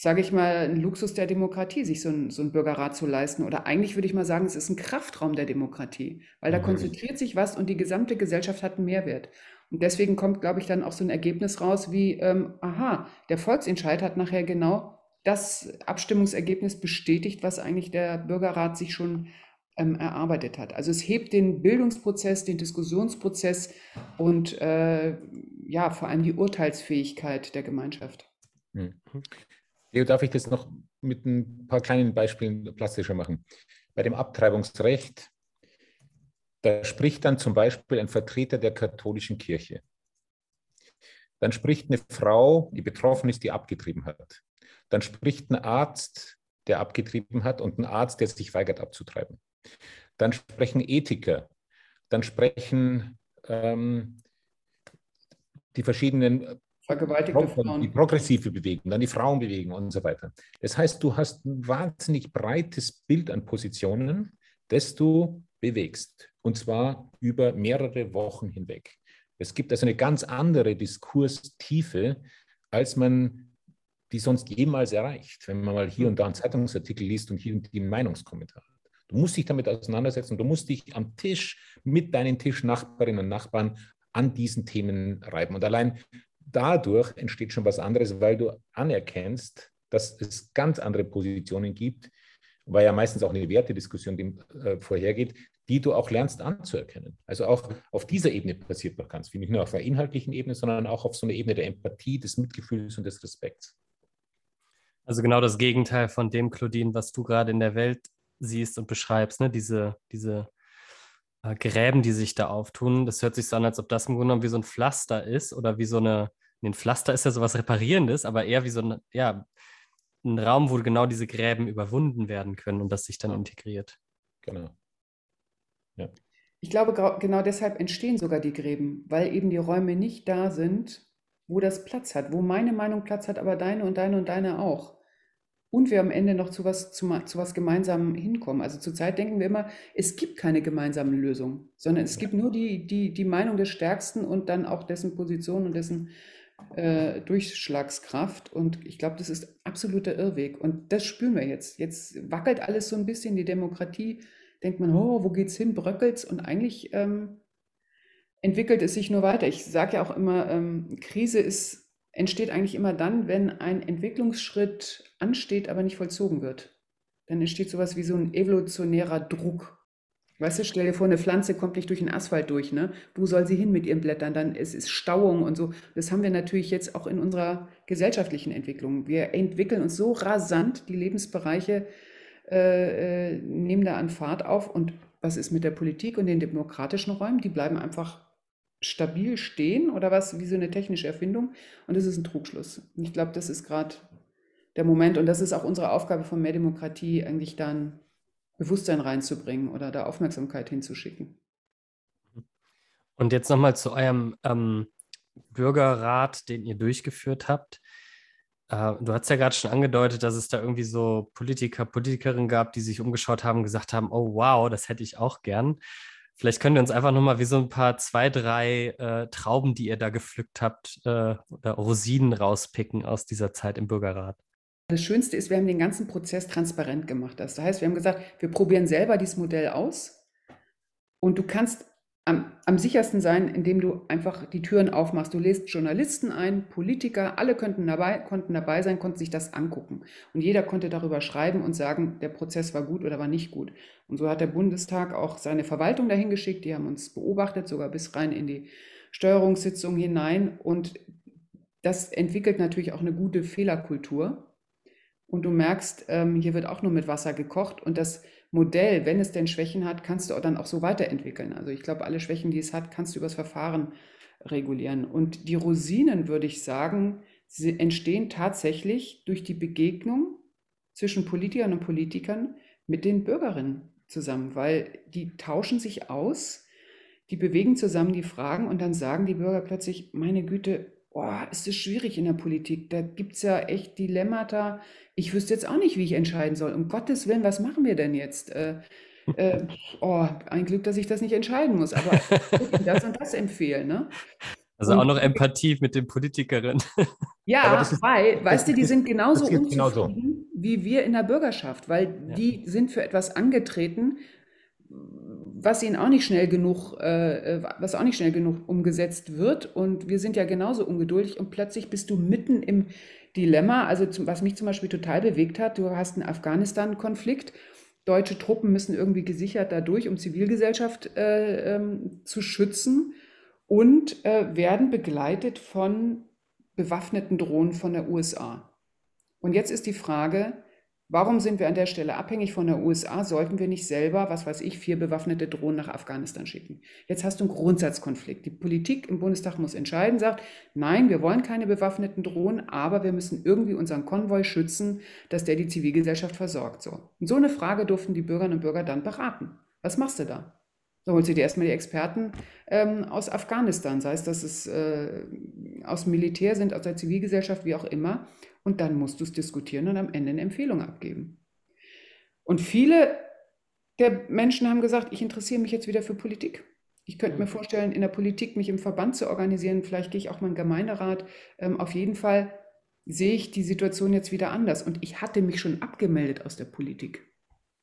sage ich mal, ein Luxus der Demokratie, sich so ein, so Bürgerrat zu leisten. Oder eigentlich würde ich mal sagen, es ist ein Kraftraum der Demokratie, weil da mhm. konzentriert sich was und die gesamte Gesellschaft hat einen Mehrwert. Und deswegen kommt, glaube ich, dann auch so ein Ergebnis raus wie, ähm, aha, der Volksentscheid hat nachher genau das Abstimmungsergebnis bestätigt, was eigentlich der Bürgerrat sich schon ähm, erarbeitet hat. Also es hebt den Bildungsprozess, den Diskussionsprozess und äh, ja, vor allem die Urteilsfähigkeit der Gemeinschaft. Hm. Leo, darf ich das noch mit ein paar kleinen Beispielen plastischer machen? Bei dem Abtreibungsrecht da spricht dann zum Beispiel ein Vertreter der katholischen Kirche. Dann spricht eine Frau, die betroffen ist, die abgetrieben hat. Dann spricht ein Arzt, der abgetrieben hat und ein Arzt, der sich weigert abzutreiben. Dann sprechen Ethiker. Dann sprechen ähm, die verschiedenen Vergewaltigte Frauen. Die progressive Bewegung, dann die Frauenbewegung und so weiter. Das heißt, du hast ein wahnsinnig breites Bild an Positionen, das du bewegst und zwar über mehrere Wochen hinweg. Es gibt also eine ganz andere Diskurstiefe, als man die sonst jemals erreicht, wenn man mal hier und da einen Zeitungsartikel liest und hier und die einen Meinungskommentar hat. Du musst dich damit auseinandersetzen, du musst dich am Tisch mit deinen Tischnachbarinnen und Nachbarn an diesen Themen reiben. Und allein dadurch entsteht schon was anderes, weil du anerkennst, dass es ganz andere Positionen gibt, weil ja meistens auch eine Wertediskussion dem äh, vorhergeht, die du auch lernst anzuerkennen. Also auch auf dieser Ebene passiert noch ganz viel, nicht nur auf der inhaltlichen Ebene, sondern auch auf so einer Ebene der Empathie, des Mitgefühls und des Respekts. Also genau das Gegenteil von dem, Claudine, was du gerade in der Welt siehst und beschreibst, ne? diese, diese äh, Gräben, die sich da auftun. Das hört sich so an, als ob das im Grunde genommen wie so ein Pflaster ist oder wie so eine, ein Pflaster ist ja sowas Reparierendes, aber eher wie so ein, ja, ein Raum, wo genau diese Gräben überwunden werden können und das sich dann integriert. Genau. Ja. Ich glaube, genau deshalb entstehen sogar die Gräben, weil eben die Räume nicht da sind, wo das Platz hat, wo meine Meinung Platz hat, aber deine und deine und deine auch. Und wir am Ende noch zu was, zu, zu was Gemeinsamem hinkommen. Also zurzeit denken wir immer, es gibt keine gemeinsame Lösung, sondern es gibt nur die, die, die Meinung des Stärksten und dann auch dessen Position und dessen äh, Durchschlagskraft. Und ich glaube, das ist absoluter Irrweg. Und das spüren wir jetzt. Jetzt wackelt alles so ein bisschen, die Demokratie. Denkt man, oh, wo geht's hin? Bröckelt's? Und eigentlich ähm, entwickelt es sich nur weiter. Ich sage ja auch immer, ähm, Krise ist, entsteht eigentlich immer dann, wenn ein Entwicklungsschritt ansteht, aber nicht vollzogen wird. Dann entsteht sowas wie so ein evolutionärer Druck. Weißt du, stell dir vor, eine Pflanze kommt nicht durch den Asphalt durch, ne? Wo soll sie hin mit ihren Blättern? Dann es ist Stauung und so. Das haben wir natürlich jetzt auch in unserer gesellschaftlichen Entwicklung. Wir entwickeln uns so rasant, die Lebensbereiche äh, äh, nehmen da an Fahrt auf. Und was ist mit der Politik und den demokratischen Räumen? Die bleiben einfach stabil stehen oder was, wie so eine technische Erfindung. Und das ist ein Trugschluss. Und ich glaube, das ist gerade der Moment und das ist auch unsere Aufgabe von mehr Demokratie, eigentlich dann Bewusstsein reinzubringen oder da Aufmerksamkeit hinzuschicken. Und jetzt nochmal zu eurem ähm, Bürgerrat, den ihr durchgeführt habt. Äh, du hast ja gerade schon angedeutet, dass es da irgendwie so Politiker, Politikerinnen gab, die sich umgeschaut haben und gesagt haben, oh wow, das hätte ich auch gern. Vielleicht könnt ihr uns einfach nochmal wie so ein paar zwei, drei äh, Trauben, die ihr da gepflückt habt, äh, oder Rosinen rauspicken aus dieser Zeit im Bürgerrat. Das Schönste ist, wir haben den ganzen Prozess transparent gemacht. Das heißt, wir haben gesagt, wir probieren selber dieses Modell aus und du kannst am, am, sichersten sein, indem du einfach die Türen aufmachst. Du lädst Journalisten ein, Politiker, alle könnten dabei, konnten dabei sein, konnten sich das angucken. Und jeder konnte darüber schreiben und sagen, der Prozess war gut oder war nicht gut. Und so hat der Bundestag auch seine Verwaltung dahin geschickt. Die haben uns beobachtet, sogar bis rein in die Steuerungssitzung hinein. Und das entwickelt natürlich auch eine gute Fehlerkultur und du merkst, ähm, hier wird auch nur mit Wasser gekocht und das Modell, wenn es denn Schwächen hat, kannst du dann auch so weiterentwickeln. Also ich glaube, alle Schwächen, die es hat, kannst du übers Verfahren regulieren. Und die Rosinen, würde ich sagen, entstehen tatsächlich durch die Begegnung zwischen Politikern und Politikern mit den Bürgerinnen zusammen, weil die tauschen sich aus, die bewegen zusammen die Fragen und dann sagen die Bürger plötzlich, meine Güte, oh, ist es schwierig in der Politik. Da gibt es ja echt Dilemmata. Ich wüsste jetzt auch nicht, wie ich entscheiden soll. Um Gottes Willen, was machen wir denn jetzt? Äh, äh, *laughs* oh, ein Glück, dass ich das nicht entscheiden muss, aber das und das empfehlen. Ne? Also und, auch noch Empathie mit den Politikerinnen. Ja, ist, weil, weißt du, die sind genauso unzufrieden genauso. wie wir in der Bürgerschaft, weil ja. die sind für etwas angetreten, was ihnen auch nicht schnell genug, äh, äh, was auch nicht schnell genug umgesetzt wird. Und wir sind ja genauso ungeduldig und plötzlich bist du mitten im Dilemma. Also zum, was mich zum Beispiel total bewegt hat, du hast einen Afghanistan-Konflikt. Deutsche Truppen müssen irgendwie gesichert dadurch, um Zivilgesellschaft äh, ähm, zu schützen und äh, werden begleitet von bewaffneten Drohnen von der USA. Und jetzt ist die Frage, Warum sind wir an der Stelle abhängig von der USA? Sollten wir nicht selber, was weiß ich, vier bewaffnete Drohnen nach Afghanistan schicken? Jetzt hast du einen Grundsatzkonflikt. Die Politik im Bundestag muss entscheiden, sagt, nein, wir wollen keine bewaffneten Drohnen, aber wir müssen irgendwie unseren Konvoi schützen, dass der die Zivilgesellschaft versorgt. So. Und so eine Frage durften die Bürgerinnen und Bürger dann beraten. Was machst du da? Da holst du dir erstmal die Experten ähm, aus Afghanistan, sei es, dass es äh, aus dem Militär sind, aus der Zivilgesellschaft, wie auch immer. Und dann musst du es diskutieren und am Ende eine Empfehlung abgeben. Und viele der Menschen haben gesagt, ich interessiere mich jetzt wieder für Politik. Ich könnte mir vorstellen, in der Politik mich im Verband zu organisieren. Vielleicht gehe ich auch mal in den Gemeinderat. Ähm, auf jeden Fall sehe ich die Situation jetzt wieder anders. Und ich hatte mich schon abgemeldet aus der Politik.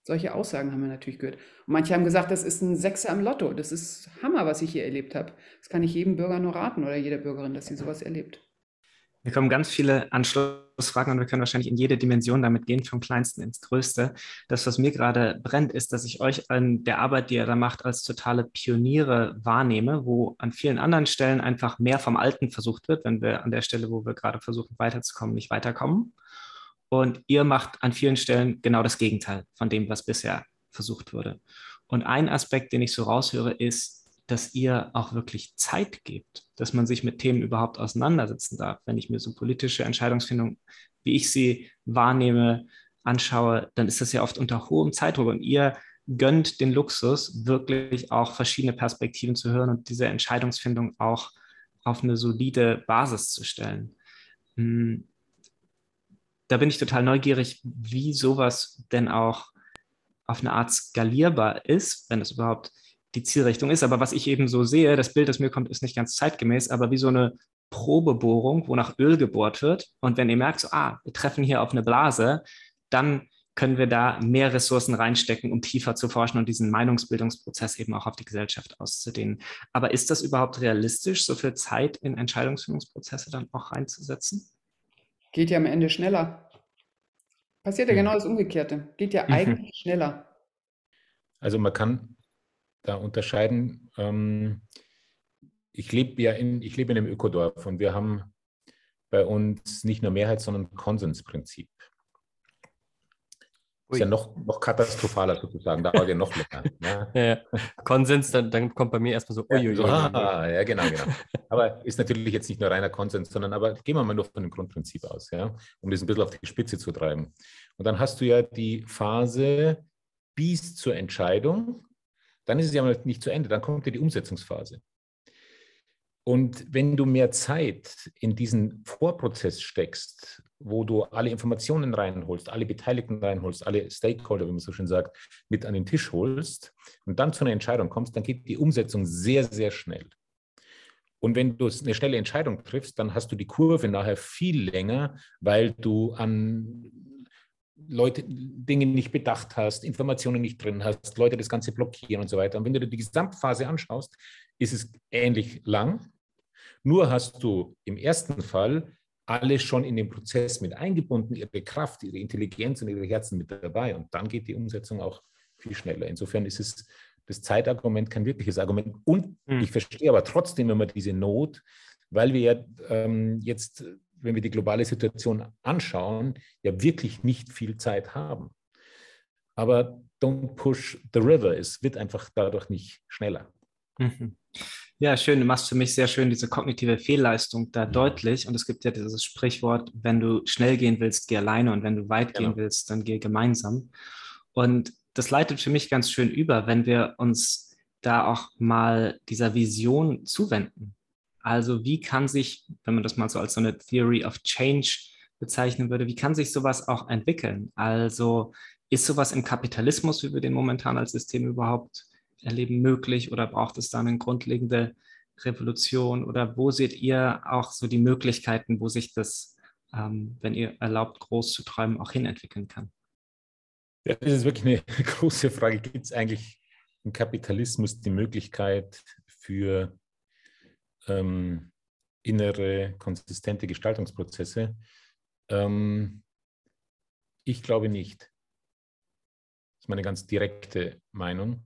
Solche Aussagen haben wir natürlich gehört. Und manche haben gesagt, das ist ein Sechser am Lotto. Das ist Hammer, was ich hier erlebt habe. Das kann ich jedem Bürger nur raten oder jeder Bürgerin, dass sie sowas erlebt. Mir kommen ganz viele Anschlussfragen und wir können wahrscheinlich in jede Dimension damit gehen, vom Kleinsten ins Größte. Das, was mir gerade brennt, ist, dass ich euch an der Arbeit, die ihr da macht, als totale Pioniere wahrnehme, wo an vielen anderen Stellen einfach mehr vom Alten versucht wird, wenn wir an der Stelle, wo wir gerade versuchen weiterzukommen, nicht weiterkommen. Und ihr macht an vielen Stellen genau das Gegenteil von dem, was bisher versucht wurde. Und ein Aspekt, den ich so raushöre, ist, dass ihr auch wirklich Zeit gebt, dass man sich mit Themen überhaupt auseinandersetzen darf. Wenn ich mir so politische Entscheidungsfindung, wie ich sie wahrnehme, anschaue, dann ist das ja oft unter hohem Zeitdruck und ihr gönnt den Luxus, wirklich auch verschiedene Perspektiven zu hören und diese Entscheidungsfindung auch auf eine solide Basis zu stellen. Hm, da bin ich total neugierig, wie sowas denn auch auf eine Art skalierbar ist, wenn es überhaupt die Zielrichtung ist. Aber was ich eben so sehe, das Bild, das mir kommt, ist nicht ganz zeitgemäß, aber wie so eine Probebohrung, wo nach Öl gebohrt wird. Und wenn ihr merkt, so, ah, wir treffen hier auf eine Blase, dann können wir da mehr Ressourcen reinstecken, um tiefer zu forschen und diesen Meinungsbildungsprozess eben auch auf die Gesellschaft auszudehnen. Aber ist das überhaupt realistisch, so viel Zeit in Entscheidungsfindungsprozesse dann auch reinzusetzen? Geht ja am Ende schneller. Passiert ja mhm. genau das Umgekehrte. Geht ja mhm. eigentlich schneller. Also man kann da unterscheiden. Ähm, ich lebe ja in, ich lebe in einem Ökodorf und wir haben bei uns nicht nur Mehrheit, sondern Konsensprinzip. Ist ja noch, noch katastrophaler sozusagen, da war ja noch länger. *laughs* Ne? Ja, Konsens, dann, dann kommt bei mir erstmal so, uiuiui. Ja, ah, ja, genau, genau. Aber ist natürlich jetzt nicht nur reiner Konsens, sondern aber gehen wir mal nur von dem Grundprinzip aus, ja, um das ein bisschen auf die Spitze zu treiben. Und dann hast du ja die Phase bis zur Entscheidung, dann ist es ja nicht zu Ende, dann kommt ja die Umsetzungsphase. Und wenn du mehr Zeit in diesen Vorprozess steckst, wo du alle Informationen reinholst, alle Beteiligten reinholst, alle Stakeholder, wie man so schön sagt, mit an den Tisch holst und dann zu einer Entscheidung kommst, dann geht die Umsetzung sehr, sehr schnell. Und wenn du eine schnelle Entscheidung triffst, dann hast du die Kurve nachher viel länger, weil du an Leute Dinge nicht bedacht hast, Informationen nicht drin hast, Leute das Ganze blockieren und so weiter. Und wenn du dir die Gesamtphase anschaust, ist es ähnlich lang. Nur hast du im ersten Fall alle schon in den Prozess mit eingebunden, ihre Kraft, ihre Intelligenz und ihre Herzen mit dabei. Und dann geht die Umsetzung auch viel schneller. Insofern ist es das Zeitargument kein wirkliches Argument. Und mhm. ich verstehe aber trotzdem immer diese Not, weil wir ja ähm, jetzt, wenn wir die globale Situation anschauen, ja wirklich nicht viel Zeit haben. Aber don't push the river. Es wird einfach dadurch nicht schneller. Mhm. Ja, schön. Du machst für mich sehr schön diese kognitive Fehlleistung da deutlich. Und es gibt ja dieses Sprichwort, wenn du schnell gehen willst, geh alleine. Und wenn du weit genau. gehen willst, dann geh gemeinsam. Und das leitet für mich ganz schön über, wenn wir uns da auch mal dieser Vision zuwenden. Also wie kann sich, wenn man das mal so als so eine Theory of Change bezeichnen würde, wie kann sich sowas auch entwickeln? Also ist sowas im Kapitalismus, wie wir den momentan als System überhaupt erleben, möglich oder braucht es da eine grundlegende Revolution oder wo seht ihr auch so die Möglichkeiten, wo sich das, ähm, wenn ihr erlaubt, groß zu träumen, auch hinentwickeln kann? Ja, das ist wirklich eine *laughs* große Frage. Gibt es eigentlich im Kapitalismus die Möglichkeit für ähm, innere, konsistente Gestaltungsprozesse? Ähm, ich glaube nicht. Das ist meine ganz direkte Meinung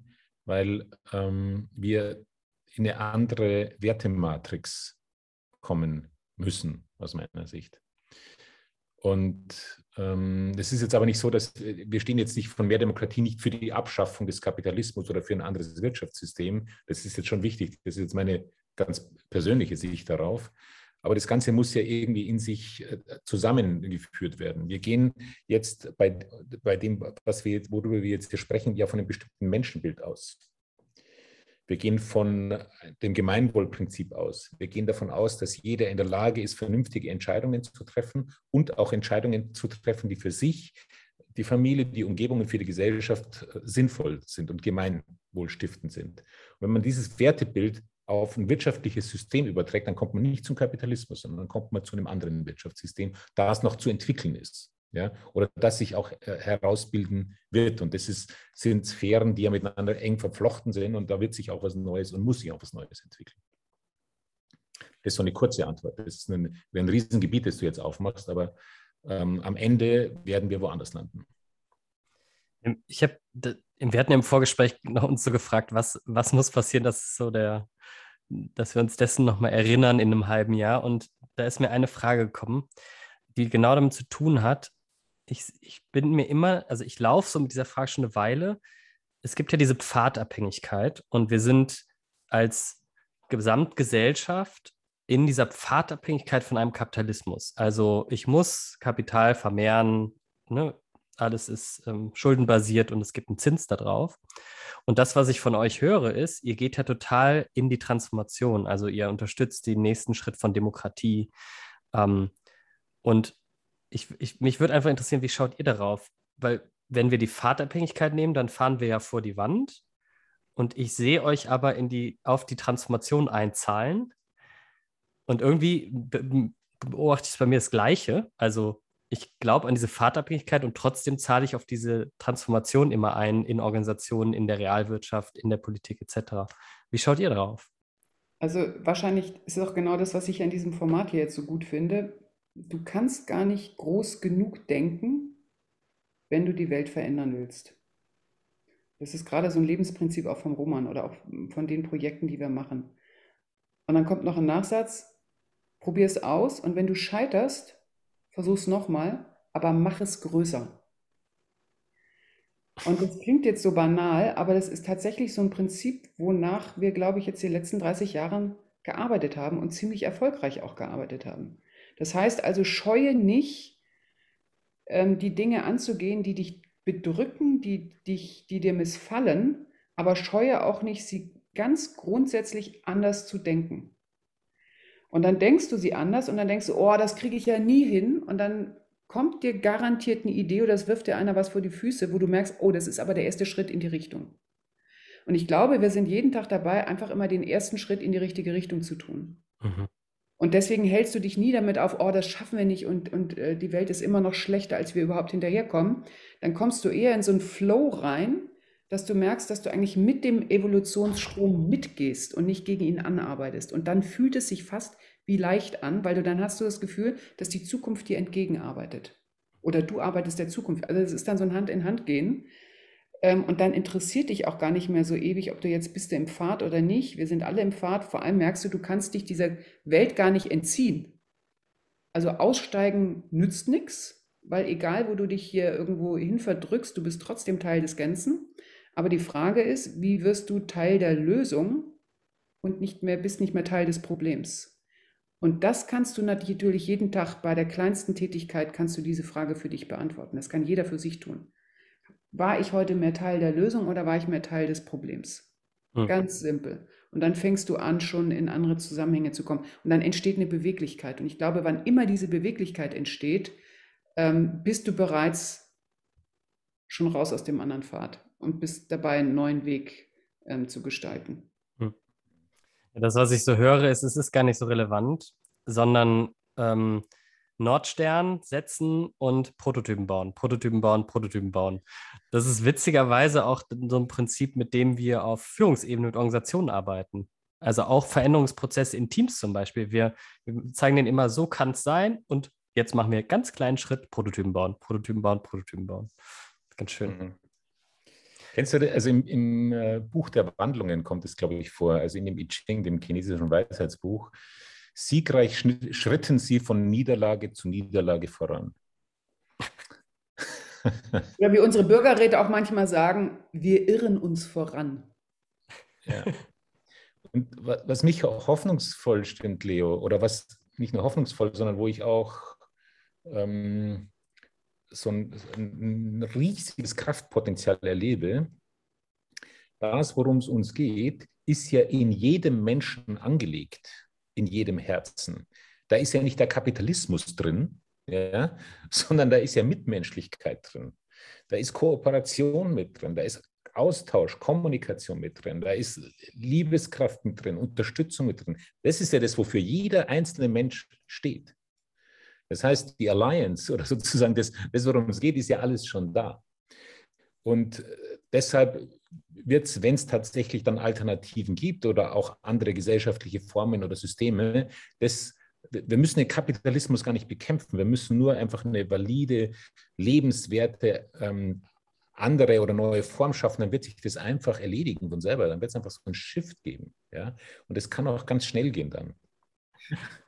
weil ähm, wir in eine andere Wertematrix kommen müssen, aus meiner Sicht. Und ähm, das ist jetzt aber nicht so, dass wir stehen jetzt nicht von mehr Demokratie nicht für die Abschaffung des Kapitalismus oder für ein anderes Wirtschaftssystem. Das ist jetzt schon wichtig. Das ist jetzt meine ganz persönliche Sicht darauf. Aber das Ganze muss ja irgendwie in sich äh, zusammengeführt werden. Wir gehen jetzt bei, bei dem, was wir, worüber wir jetzt hier sprechen, ja von einem bestimmten Menschenbild aus. Wir gehen von dem Gemeinwohlprinzip aus. Wir gehen davon aus, dass jeder in der Lage ist, vernünftige Entscheidungen zu treffen und auch Entscheidungen zu treffen, die für sich, die Familie, die Umgebung und für die Gesellschaft äh, sinnvoll sind und gemeinwohlstiftend sind. Und wenn man dieses Wertebild auf ein wirtschaftliches System überträgt, dann kommt man nicht zum Kapitalismus, sondern dann kommt man zu einem anderen Wirtschaftssystem, das noch zu entwickeln ist. Ja, oder das sich auch äh, herausbilden wird. Und das ist, sind Sphären, die ja miteinander eng verflochten sind und da wird sich auch was Neues und muss sich auch was Neues entwickeln. Das ist so eine kurze Antwort. Das ist ein, ein Riesengebiet, das du jetzt aufmachst, aber ähm, am Ende werden wir woanders landen. Ich habe, wir hatten im Vorgespräch noch uns so gefragt, was, was muss passieren, dass so der, dass wir uns dessen nochmal erinnern in einem halben Jahr. Und da ist mir eine Frage gekommen, die genau damit zu tun hat. Ich, ich bin mir immer, also ich laufe so mit dieser Frage schon eine Weile. Es gibt ja diese Pfadabhängigkeit und wir sind als Gesamtgesellschaft in dieser Pfadabhängigkeit von einem Kapitalismus. Also ich muss Kapital vermehren, ne, alles ist ähm, schuldenbasiert und es gibt einen Zins darauf. Und das, was ich von euch höre, ist, ihr geht ja total in die Transformation. Also ihr unterstützt den nächsten Schritt von Demokratie. Ähm, und ich, ich, mich würde einfach interessieren, wie schaut ihr darauf? Weil wenn wir die Fahrtabhängigkeit nehmen, dann fahren wir ja vor die Wand. Und ich sehe euch aber in die, auf die Transformation einzahlen. Und irgendwie beobachte ich bei mir das Gleiche. Also ich glaube an diese Fahrtabhängigkeit und trotzdem zahle ich auf diese Transformation immer ein in Organisationen, in der Realwirtschaft, in der Politik etc. Wie schaut ihr darauf? Also wahrscheinlich ist es auch genau das, was ich an diesem Format hier jetzt so gut finde. Du kannst gar nicht groß genug denken, wenn du die Welt verändern willst. Das ist gerade so ein Lebensprinzip auch vom Roman oder auch von den Projekten, die wir machen. Und dann kommt noch ein Nachsatz, probier es aus und wenn du scheiterst, versuch es nochmal, aber mach es größer. Und das klingt jetzt so banal, aber das ist tatsächlich so ein Prinzip, wonach wir, glaube ich, jetzt die letzten 30 Jahre gearbeitet haben und ziemlich erfolgreich auch gearbeitet haben. Das heißt also, scheue nicht, ähm, die Dinge anzugehen, die dich bedrücken, die, dich, die dir missfallen, aber scheue auch nicht, sie ganz grundsätzlich anders zu denken. Und dann denkst du sie anders und dann denkst du, oh, das kriege ich ja nie hin. Und dann kommt dir garantiert eine Idee oder es wirft dir einer was vor die Füße, wo du merkst, oh, das ist aber der erste Schritt in die Richtung. Und ich glaube, wir sind jeden Tag dabei, einfach immer den ersten Schritt in die richtige Richtung zu tun. Mhm. Und deswegen hältst du dich nie damit auf, oh, das schaffen wir nicht und, und äh, die Welt ist immer noch schlechter, als wir überhaupt hinterherkommen. Dann kommst du eher in so einen Flow rein, dass du merkst, dass du eigentlich mit dem Evolutionsstrom mitgehst und nicht gegen ihn anarbeitest. Und dann fühlt es sich fast wie leicht an, weil du dann hast du das Gefühl, dass die Zukunft dir entgegenarbeitet. Oder du arbeitest der Zukunft. Also es ist dann so ein Hand in Hand gehen. Ähm, und dann interessiert dich auch gar nicht mehr so ewig, ob du jetzt bist du im Pfad oder nicht. Wir sind alle im Pfad. Vor allem merkst du, du kannst dich dieser Welt gar nicht entziehen. Also aussteigen nützt nichts, weil egal, wo du dich hier irgendwo hin verdrückst, du bist trotzdem Teil des Ganzen. Aber die Frage ist, wie wirst du Teil der Lösung und nicht mehr, bist nicht mehr Teil des Problems? Und das kannst du natürlich jeden Tag bei der kleinsten Tätigkeit kannst du diese Frage für dich beantworten. Das kann jeder für sich tun. War ich heute mehr Teil der Lösung oder war ich mehr Teil des Problems? Hm. Ganz simpel. Und dann fängst du an, schon in andere Zusammenhänge zu kommen. Und dann entsteht eine Beweglichkeit. Und ich glaube, wann immer diese Beweglichkeit entsteht, ähm, bist du bereits schon raus aus dem anderen Pfad und bist dabei, einen neuen Weg ähm, zu gestalten. Hm. Das, was ich so höre, ist, es ist gar nicht so relevant, sondern ähm, Nordstern setzen und Prototypen bauen, Prototypen bauen, Prototypen bauen. Das ist witzigerweise auch so ein Prinzip, mit dem wir auf Führungsebene mit Organisationen arbeiten. Also auch Veränderungsprozesse in Teams zum Beispiel. Wir, wir zeigen denen immer, so kann es sein und jetzt machen wir einen ganz kleinen Schritt, Prototypen bauen, Prototypen bauen, Prototypen bauen. Ganz schön. Mhm. Kennst du, das? also im, im äh, Buch der Wandlungen kommt es, glaube ich, vor, also in dem I Ching, dem chinesischen Weisheitsbuch, siegreich schritten sie von Niederlage zu Niederlage voran. *laughs* Ja, wie unsere Bürgerräte auch manchmal sagen, wir irren uns voran. Ja. Und was mich auch hoffnungsvoll stimmt, Leo, oder was nicht nur hoffnungsvoll, sondern wo ich auch ähm, so ein, ein riesiges Kraftpotenzial erlebe, das, worum es uns geht, ist ja in jedem Menschen angelegt, in jedem Herzen. Da ist ja nicht der Kapitalismus drin, ja, sondern da ist ja Mitmenschlichkeit drin. Da ist Kooperation mit drin, da ist Austausch, Kommunikation mit drin, da ist Liebeskraft mit drin, Unterstützung mit drin. Das ist ja das, wofür jeder einzelne Mensch steht. Das heißt, die Alliance oder *laughs* sozusagen das, das worum es geht, ist ja alles schon da. Und äh, deshalb wird es, wenn es tatsächlich dann Alternativen gibt oder auch andere gesellschaftliche Formen oder Systeme, das, wir müssen den Kapitalismus gar nicht bekämpfen. Wir müssen nur einfach eine valide, lebenswerte ähm, andere oder neue Form schaffen, dann wird sich das einfach erledigen von selber. Dann wird es einfach so ein Shift geben. Ja? Und das kann auch ganz schnell gehen dann.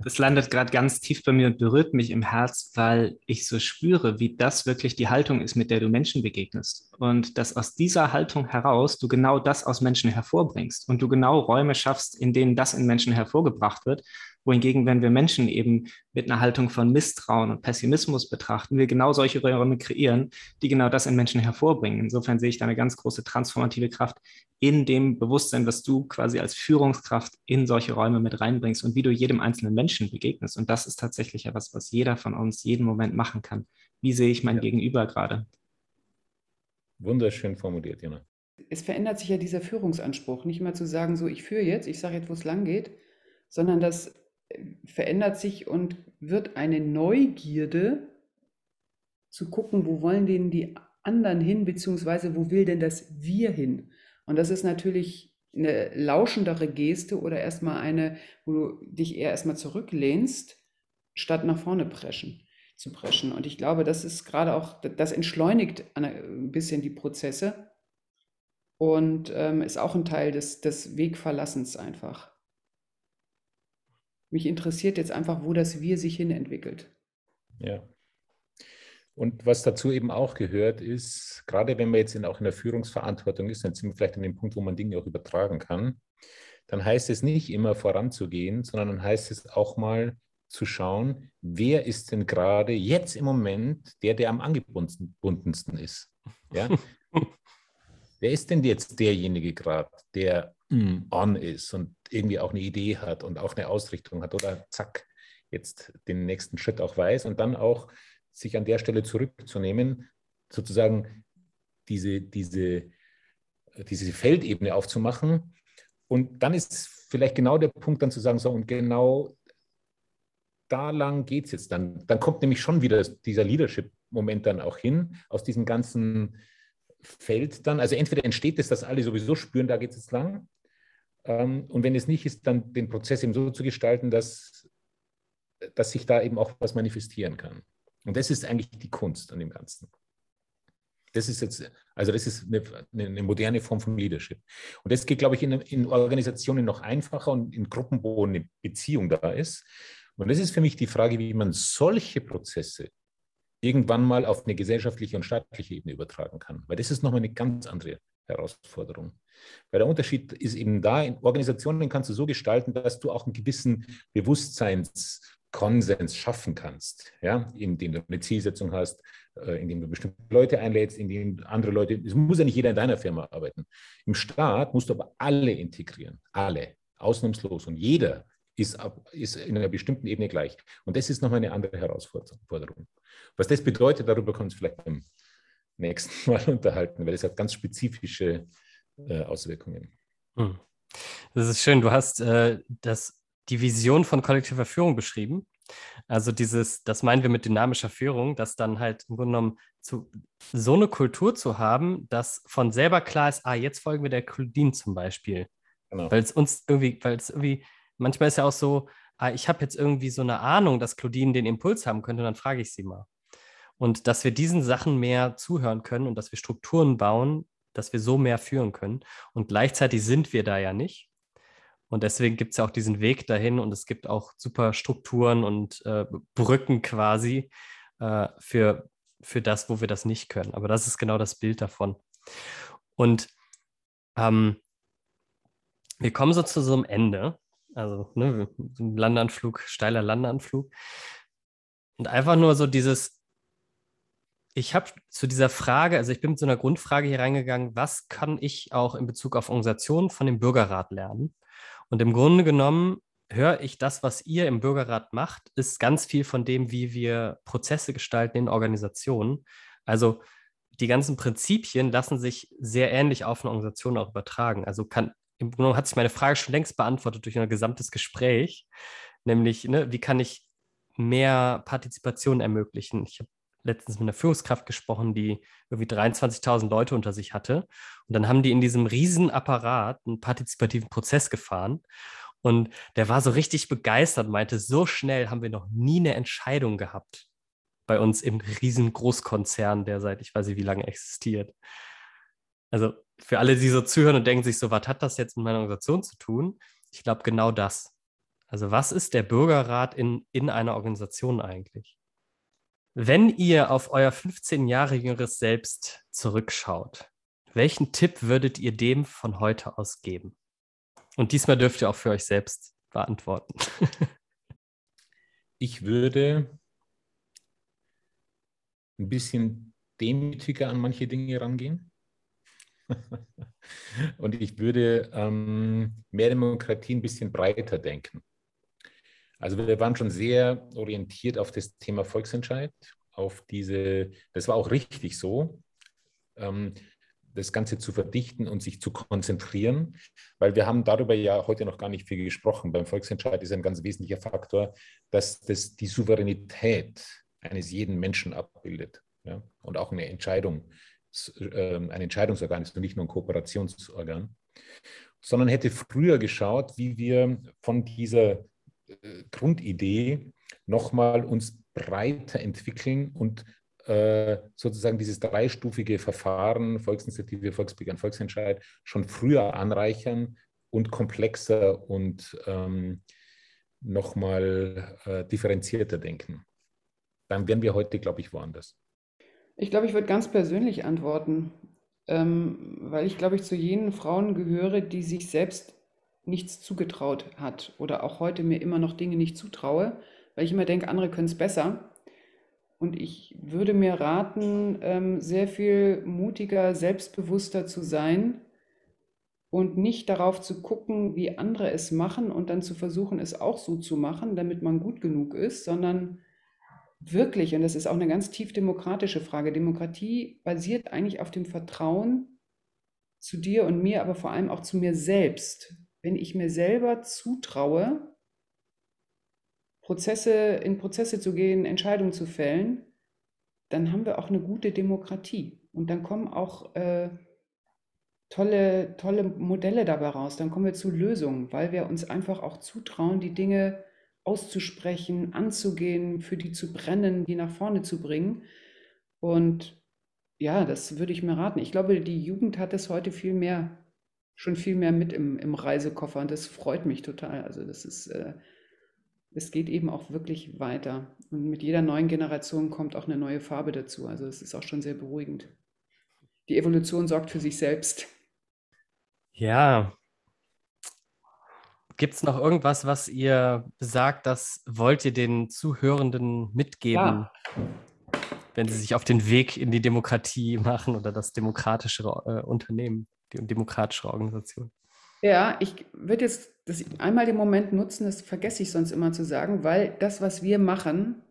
Das landet gerade ganz tief bei mir und berührt mich im Herz, weil ich so spüre, wie das wirklich die Haltung ist, mit der du Menschen begegnest. Und dass aus dieser Haltung heraus du genau das aus Menschen hervorbringst und du genau Räume schaffst, in denen das in Menschen hervorgebracht wird, Wohingegen, wenn wir Menschen eben mit einer Haltung von Misstrauen und Pessimismus betrachten, wir genau solche Räume kreieren, die genau das in Menschen hervorbringen. Insofern sehe ich da eine ganz große transformative Kraft in dem Bewusstsein, was du quasi als Führungskraft in solche Räume mit reinbringst und wie du jedem einzelnen Menschen begegnest. Und das ist tatsächlich etwas, was jeder von uns jeden Moment machen kann. Wie sehe ich mein ja. Gegenüber gerade? Wunderschön formuliert, Jana. Es verändert sich ja dieser Führungsanspruch. Nicht mal zu sagen, so, ich führe jetzt, ich sage jetzt, wo es lang geht, sondern das verändert sich und wird eine Neugierde zu gucken, wo wollen denn die anderen hin, beziehungsweise wo will denn das Wir hin? Und das ist natürlich eine lauschendere Geste oder erstmal eine, wo du dich eher erstmal zurücklehnst, statt nach vorne preschen, zu preschen. Und ich glaube, das ist gerade auch, das entschleunigt ein bisschen die Prozesse und ähm, ist auch ein Teil des, des Wegverlassens einfach. Mich interessiert jetzt einfach, wo das Wir sich hin entwickelt. Ja. Und was dazu eben auch gehört, ist, gerade wenn man jetzt in, auch in der Führungsverantwortung ist, dann sind wir vielleicht an dem Punkt, wo man Dinge auch übertragen kann, dann heißt es nicht immer voranzugehen, sondern dann heißt es auch mal zu schauen, wer ist denn gerade jetzt im Moment der, der am angebundensten ist. Ja? *laughs* wer ist denn jetzt derjenige gerade, der mm, on ist und irgendwie auch eine Idee hat und auch eine Ausrichtung hat oder zack, jetzt den nächsten Schritt auch weiß und dann auch sich an der Stelle zurückzunehmen, sozusagen diese, diese, diese Feldebene aufzumachen. Und dann ist vielleicht genau der Punkt, dann zu sagen, so und genau da lang geht es jetzt dann. Dann kommt nämlich schon wieder dieser Leadership-Moment dann auch hin, aus diesem ganzen Feld dann. Also entweder entsteht es, dass alle sowieso spüren, da geht es jetzt lang. Ähm, und wenn es nicht ist, dann den Prozess eben so zu gestalten, dass, dass sich da eben auch was manifestieren kann. Und das ist eigentlich die Kunst an dem Ganzen. Das ist jetzt, also das ist eine, eine moderne Form von Leadership. Und das geht, glaube ich, in, in, Organisationen noch einfacher und in Gruppen, wo eine Beziehung da ist. Und das ist für mich die Frage, wie man solche Prozesse irgendwann mal auf eine gesellschaftliche und staatliche Ebene übertragen kann. Weil das ist nochmal eine ganz andere Herausforderung. Weil der Unterschied ist eben da, in Organisationen kannst du so gestalten, dass du auch einen gewissen Bewusstseinskonsens schaffen kannst, ja? indem du eine Zielsetzung hast, äh, indem du bestimmte Leute einlädst, indem andere Leute, es muss ja nicht jeder in deiner Firma arbeiten. Im Staat musst du aber alle integrieren, alle, ausnahmslos. Und jeder ist, ist in einer bestimmten Ebene gleich. Und das ist nochmal eine andere Herausforderung. Was das bedeutet, darüber wir uns vielleicht beim nächsten *laughs* Mal unterhalten, weil es hat ganz spezifische äh, Auswirkungen. Hm. Das ist schön. Du hast äh, das, die Vision von kollektiver Führung beschrieben. Also dieses, das meinen wir mit dynamischer Führung, dass dann halt im Grunde genommen zu, so eine Kultur zu haben, dass von selber klar ist, ah, jetzt folgen wir der Claudine zum Beispiel. Genau. Weil es uns irgendwie, weil es irgendwie, manchmal ist ja auch so, ah, ich habe jetzt irgendwie so eine Ahnung, dass Claudine den Impuls haben könnte, und dann frage ich sie mal. Und dass wir diesen Sachen mehr zuhören können und dass wir Strukturen bauen, dass wir so mehr führen können. Und gleichzeitig sind wir da ja nicht. Und deswegen gibt es ja auch diesen Weg dahin und es gibt auch super Strukturen und äh, Brücken quasi äh, für, für das, wo wir das nicht können. Aber das ist genau das Bild davon. Und ähm, wir kommen so zu so einem Ende. Also ne, Landeanflug, steiler Landeanflug. Und einfach nur so dieses, ich habe zu dieser Frage, also ich bin mit so einer Grundfrage hier reingegangen, was kann ich auch in Bezug auf Organisationen von dem Bürgerrat lernen? Und im Grunde genommen höre ich das, was ihr im Bürgerrat macht, ist ganz viel von dem, wie wir Prozesse gestalten in Organisationen. Also die ganzen Prinzipien lassen sich sehr ähnlich auf eine Organisation auch übertragen. Also kann, im Grunde genommen hat sich meine Frage schon längst beantwortet durch ein gesamtes Gespräch, nämlich, ne, wie kann ich mehr Partizipation ermöglichen? Ich habe letztens mit einer Führungskraft gesprochen, die irgendwie 23.000 Leute unter sich hatte. Und dann haben die in diesem Riesenapparat einen partizipativen Prozess gefahren. Und der war so richtig begeistert, meinte, so schnell haben wir noch nie eine Entscheidung gehabt bei uns im Riesengroßkonzern, der seit ich weiß nicht wie lange existiert. Also für alle, die so zuhören und denken sich so, was hat das jetzt mit meiner Organisation zu tun? Ich glaube genau das. Also was ist der Bürgerrat in, in einer Organisation eigentlich? Wenn ihr auf euer 15 Jahre jüngeres Selbst zurückschaut, welchen Tipp würdet ihr dem von heute aus geben? Und diesmal dürft ihr auch für euch selbst beantworten. ich würde ein bisschen demütiger an manche Dinge rangehen. *laughs* Und ich würde ähm, mehr Demokratie ein bisschen breiter denken. Also wir waren schon sehr orientiert auf das Thema Volksentscheid, auf diese, das war auch richtig so, ähm, das Ganze zu verdichten und sich zu konzentrieren, weil wir haben darüber ja heute noch gar nicht viel gesprochen. Beim Volksentscheid ist ein ganz wesentlicher Faktor, dass das die Souveränität eines jeden Menschen abbildet ja? und auch eine Entscheidung, ähm, ein Entscheidungsorgan ist und nicht nur ein Kooperationsorgan, sondern hätte früher geschaut, wie wir von dieser äh, Grundidee nochmal uns breiter entwickeln und äh, sozusagen dieses dreistufige Verfahren, Volksinitiative, Volksbegehren, Volksentscheid, schon früher anreichern und komplexer und ähm, nochmal äh, differenzierter denken. Dann wären wir heute, glaube ich, woanders. Ich glaube, ich würde ganz persönlich antworten, ähm, weil ich, glaube ich, zu jenen Frauen gehöre, die sich selbst nichts zugetraut hat oder auch heute mir immer noch Dinge nicht zutraue, weil ich immer denke, andere können es besser. Und ich würde mir raten, ähm, sehr viel mutiger, selbstbewusster zu sein und nicht darauf zu gucken, wie andere es machen und dann zu versuchen, es auch so zu machen, damit man gut genug ist, sondern wirklich, und das ist auch eine ganz tief demokratische Frage, Demokratie basiert eigentlich auf dem Vertrauen zu dir und mir, aber vor allem auch zu mir selbst. Wenn ich mir selber zutraue, Prozesse, in Prozesse zu gehen, Entscheidungen zu fällen, dann haben wir auch eine gute Demokratie. Und dann kommen auch äh, tolle, tolle Modelle dabei raus. Dann kommen wir zu Lösungen, weil wir uns einfach auch zutrauen, die Dinge auszusprechen, anzugehen, für die zu brennen, die nach vorne zu bringen. Und ja, das würde ich mir raten. Ich glaube, die Jugend hat es heute viel mehr, schon viel mehr mit im, im Reisekoffer und das freut mich total. Also das ist äh, es geht eben auch wirklich weiter. Und mit jeder neuen Generation kommt auch eine neue Farbe dazu. Also es ist auch schon sehr beruhigend. Die Evolution sorgt für sich selbst. Ja. Gibt es noch irgendwas, was ihr sagt, das wollt ihr den Zuhörenden mitgeben, ja. wenn sie sich auf den Weg in die Demokratie *laughs* machen oder das demokratische äh, Unternehmen, die demokratische Organisation? Ja, ich würde jetzt das einmal den Moment nutzen, das vergesse ich sonst immer zu sagen, weil das, was wir machen,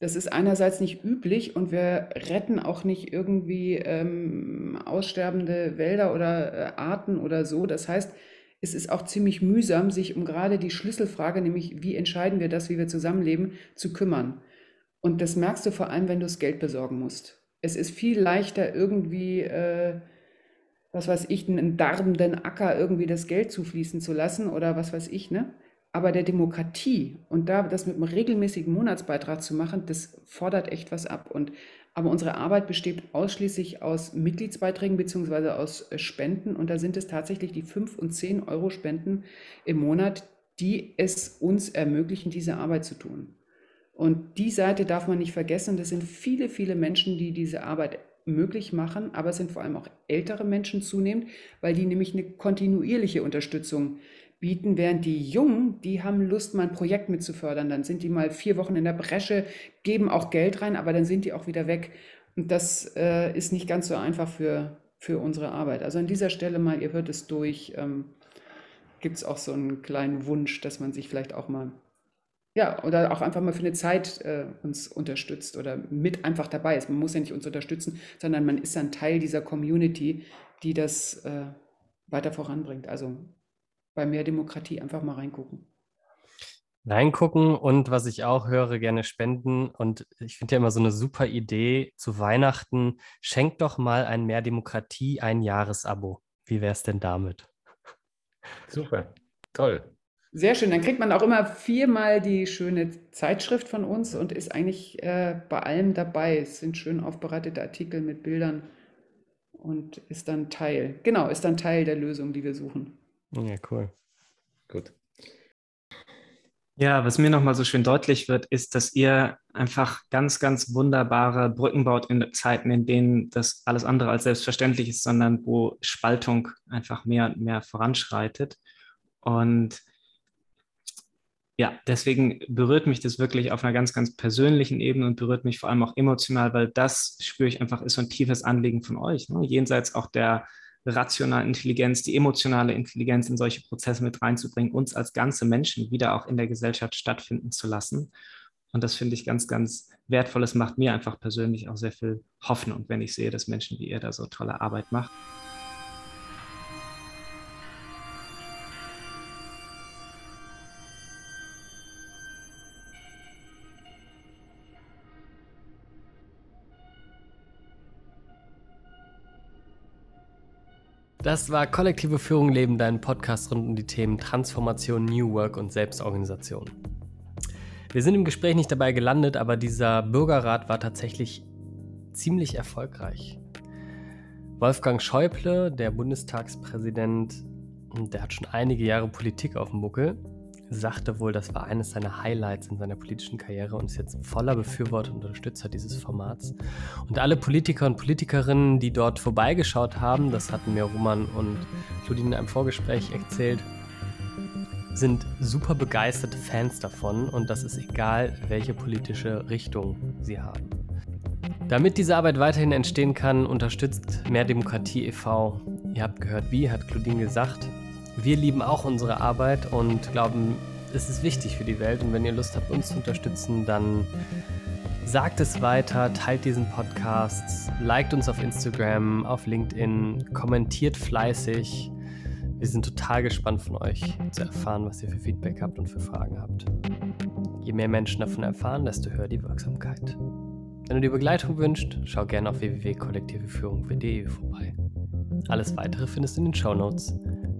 das ist einerseits nicht üblich und wir retten auch nicht irgendwie ähm, aussterbende Wälder oder äh, Arten oder so. Das heißt, es ist auch ziemlich mühsam, sich um gerade die Schlüsselfrage, nämlich wie entscheiden wir das, wie wir zusammenleben, zu kümmern. Und das merkst du vor allem, wenn du das Geld besorgen musst. Es ist viel leichter irgendwie äh, was weiß ich, einen darbenden Acker irgendwie das Geld zufließen zu lassen oder was weiß ich, ne? Aber der Demokratie und da das mit einem regelmäßigen Monatsbeitrag zu machen, das fordert echt was ab. Und aber unsere Arbeit besteht ausschließlich aus Mitgliedsbeiträgen beziehungsweise aus äh, Spenden. Und da sind es tatsächlich die 5 und 10 Euro Spenden im Monat, die es uns ermöglichen, diese Arbeit zu tun. Und die Seite darf man nicht vergessen. Das sind viele, viele Menschen, die diese Arbeit möglich machen, aber es sind vor allem auch ältere Menschen zunehmend, weil die nämlich eine kontinuierliche Unterstützung bieten, während die Jungen, die haben Lust, mal ein Projekt mitzufördern. Dann sind die mal vier Wochen in der Bresche, geben auch Geld rein, aber dann sind die auch wieder weg. Und das äh, ist nicht ganz so einfach für, für unsere Arbeit. Also an dieser Stelle mal, ihr hört es durch, ähm, gibt es auch so einen kleinen Wunsch, dass man sich vielleicht auch mal ja, oder auch einfach mal für eine Zeit äh, uns unterstützt oder mit einfach dabei ist. Man muss ja nicht uns unterstützen, sondern man ist ein Teil dieser Community, die das äh, weiter voranbringt. Also bei mehr Demokratie einfach mal reingucken. Reingucken und was ich auch höre, gerne spenden. Und ich finde ja immer so eine super Idee zu Weihnachten. Schenkt doch mal ein Mehr Demokratie ein Jahresabo. Wie wäre es denn damit? Super, toll. Sehr schön. Dann kriegt man auch immer viermal die schöne Zeitschrift von uns und ist eigentlich äh, bei allem dabei. Es sind schön aufbereitete Artikel mit Bildern und ist dann Teil, genau, ist dann Teil der Lösung, die wir suchen. Ja, cool. Gut. Ja, was mir nochmal so schön deutlich wird, ist, dass ihr einfach ganz, ganz wunderbare Brücken baut in Zeiten, in denen das alles andere als selbstverständlich ist, sondern wo Spaltung einfach mehr und mehr voranschreitet. Und ja, deswegen berührt mich das wirklich auf einer ganz, ganz persönlichen Ebene und berührt mich vor allem auch emotional, weil das spüre ich einfach ist so ein tiefes Anliegen von euch. Ne? Jenseits auch der rationalen Intelligenz, die emotionale Intelligenz in solche Prozesse mit reinzubringen, uns als ganze Menschen wieder auch in der Gesellschaft stattfinden zu lassen. Und das finde ich ganz, ganz wertvoll. Es macht mir einfach persönlich auch sehr viel Hoffnung, wenn ich sehe, dass Menschen wie ihr da so tolle Arbeit macht. Das war Kollektive Führung Leben, dein Podcast rund um die Themen Transformation, New Work und Selbstorganisation. Wir sind im Gespräch nicht dabei gelandet, aber dieser Bürgerrat war tatsächlich ziemlich erfolgreich. Wolfgang Schäuble, der Bundestagspräsident, der hat schon einige Jahre Politik auf dem Buckel sagte wohl, das war eines seiner Highlights in seiner politischen Karriere und ist jetzt voller Befürworter und Unterstützer dieses Formats. Und alle Politiker und Politikerinnen, die dort vorbeigeschaut haben, das hatten mir Roman und Claudine in einem Vorgespräch erzählt, sind super begeisterte Fans davon und das ist egal, welche politische Richtung sie haben. Damit diese Arbeit weiterhin entstehen kann, unterstützt Mehr Demokratie e.V. Ihr habt gehört, wie, hat Claudine gesagt. Wir lieben auch unsere Arbeit und glauben, es ist wichtig für die Welt. Und wenn ihr Lust habt, uns zu unterstützen, dann sagt es weiter, teilt diesen Podcast, liked uns auf Instagram, auf LinkedIn, kommentiert fleißig. Wir sind total gespannt von euch zu erfahren, was ihr für Feedback habt und für Fragen habt. Je mehr Menschen davon erfahren, desto höher die Wirksamkeit. Wenn du dir Begleitung wünschst, schau gerne auf www.kollektiveführung.de vorbei. Alles weitere findest du in den Show Notes.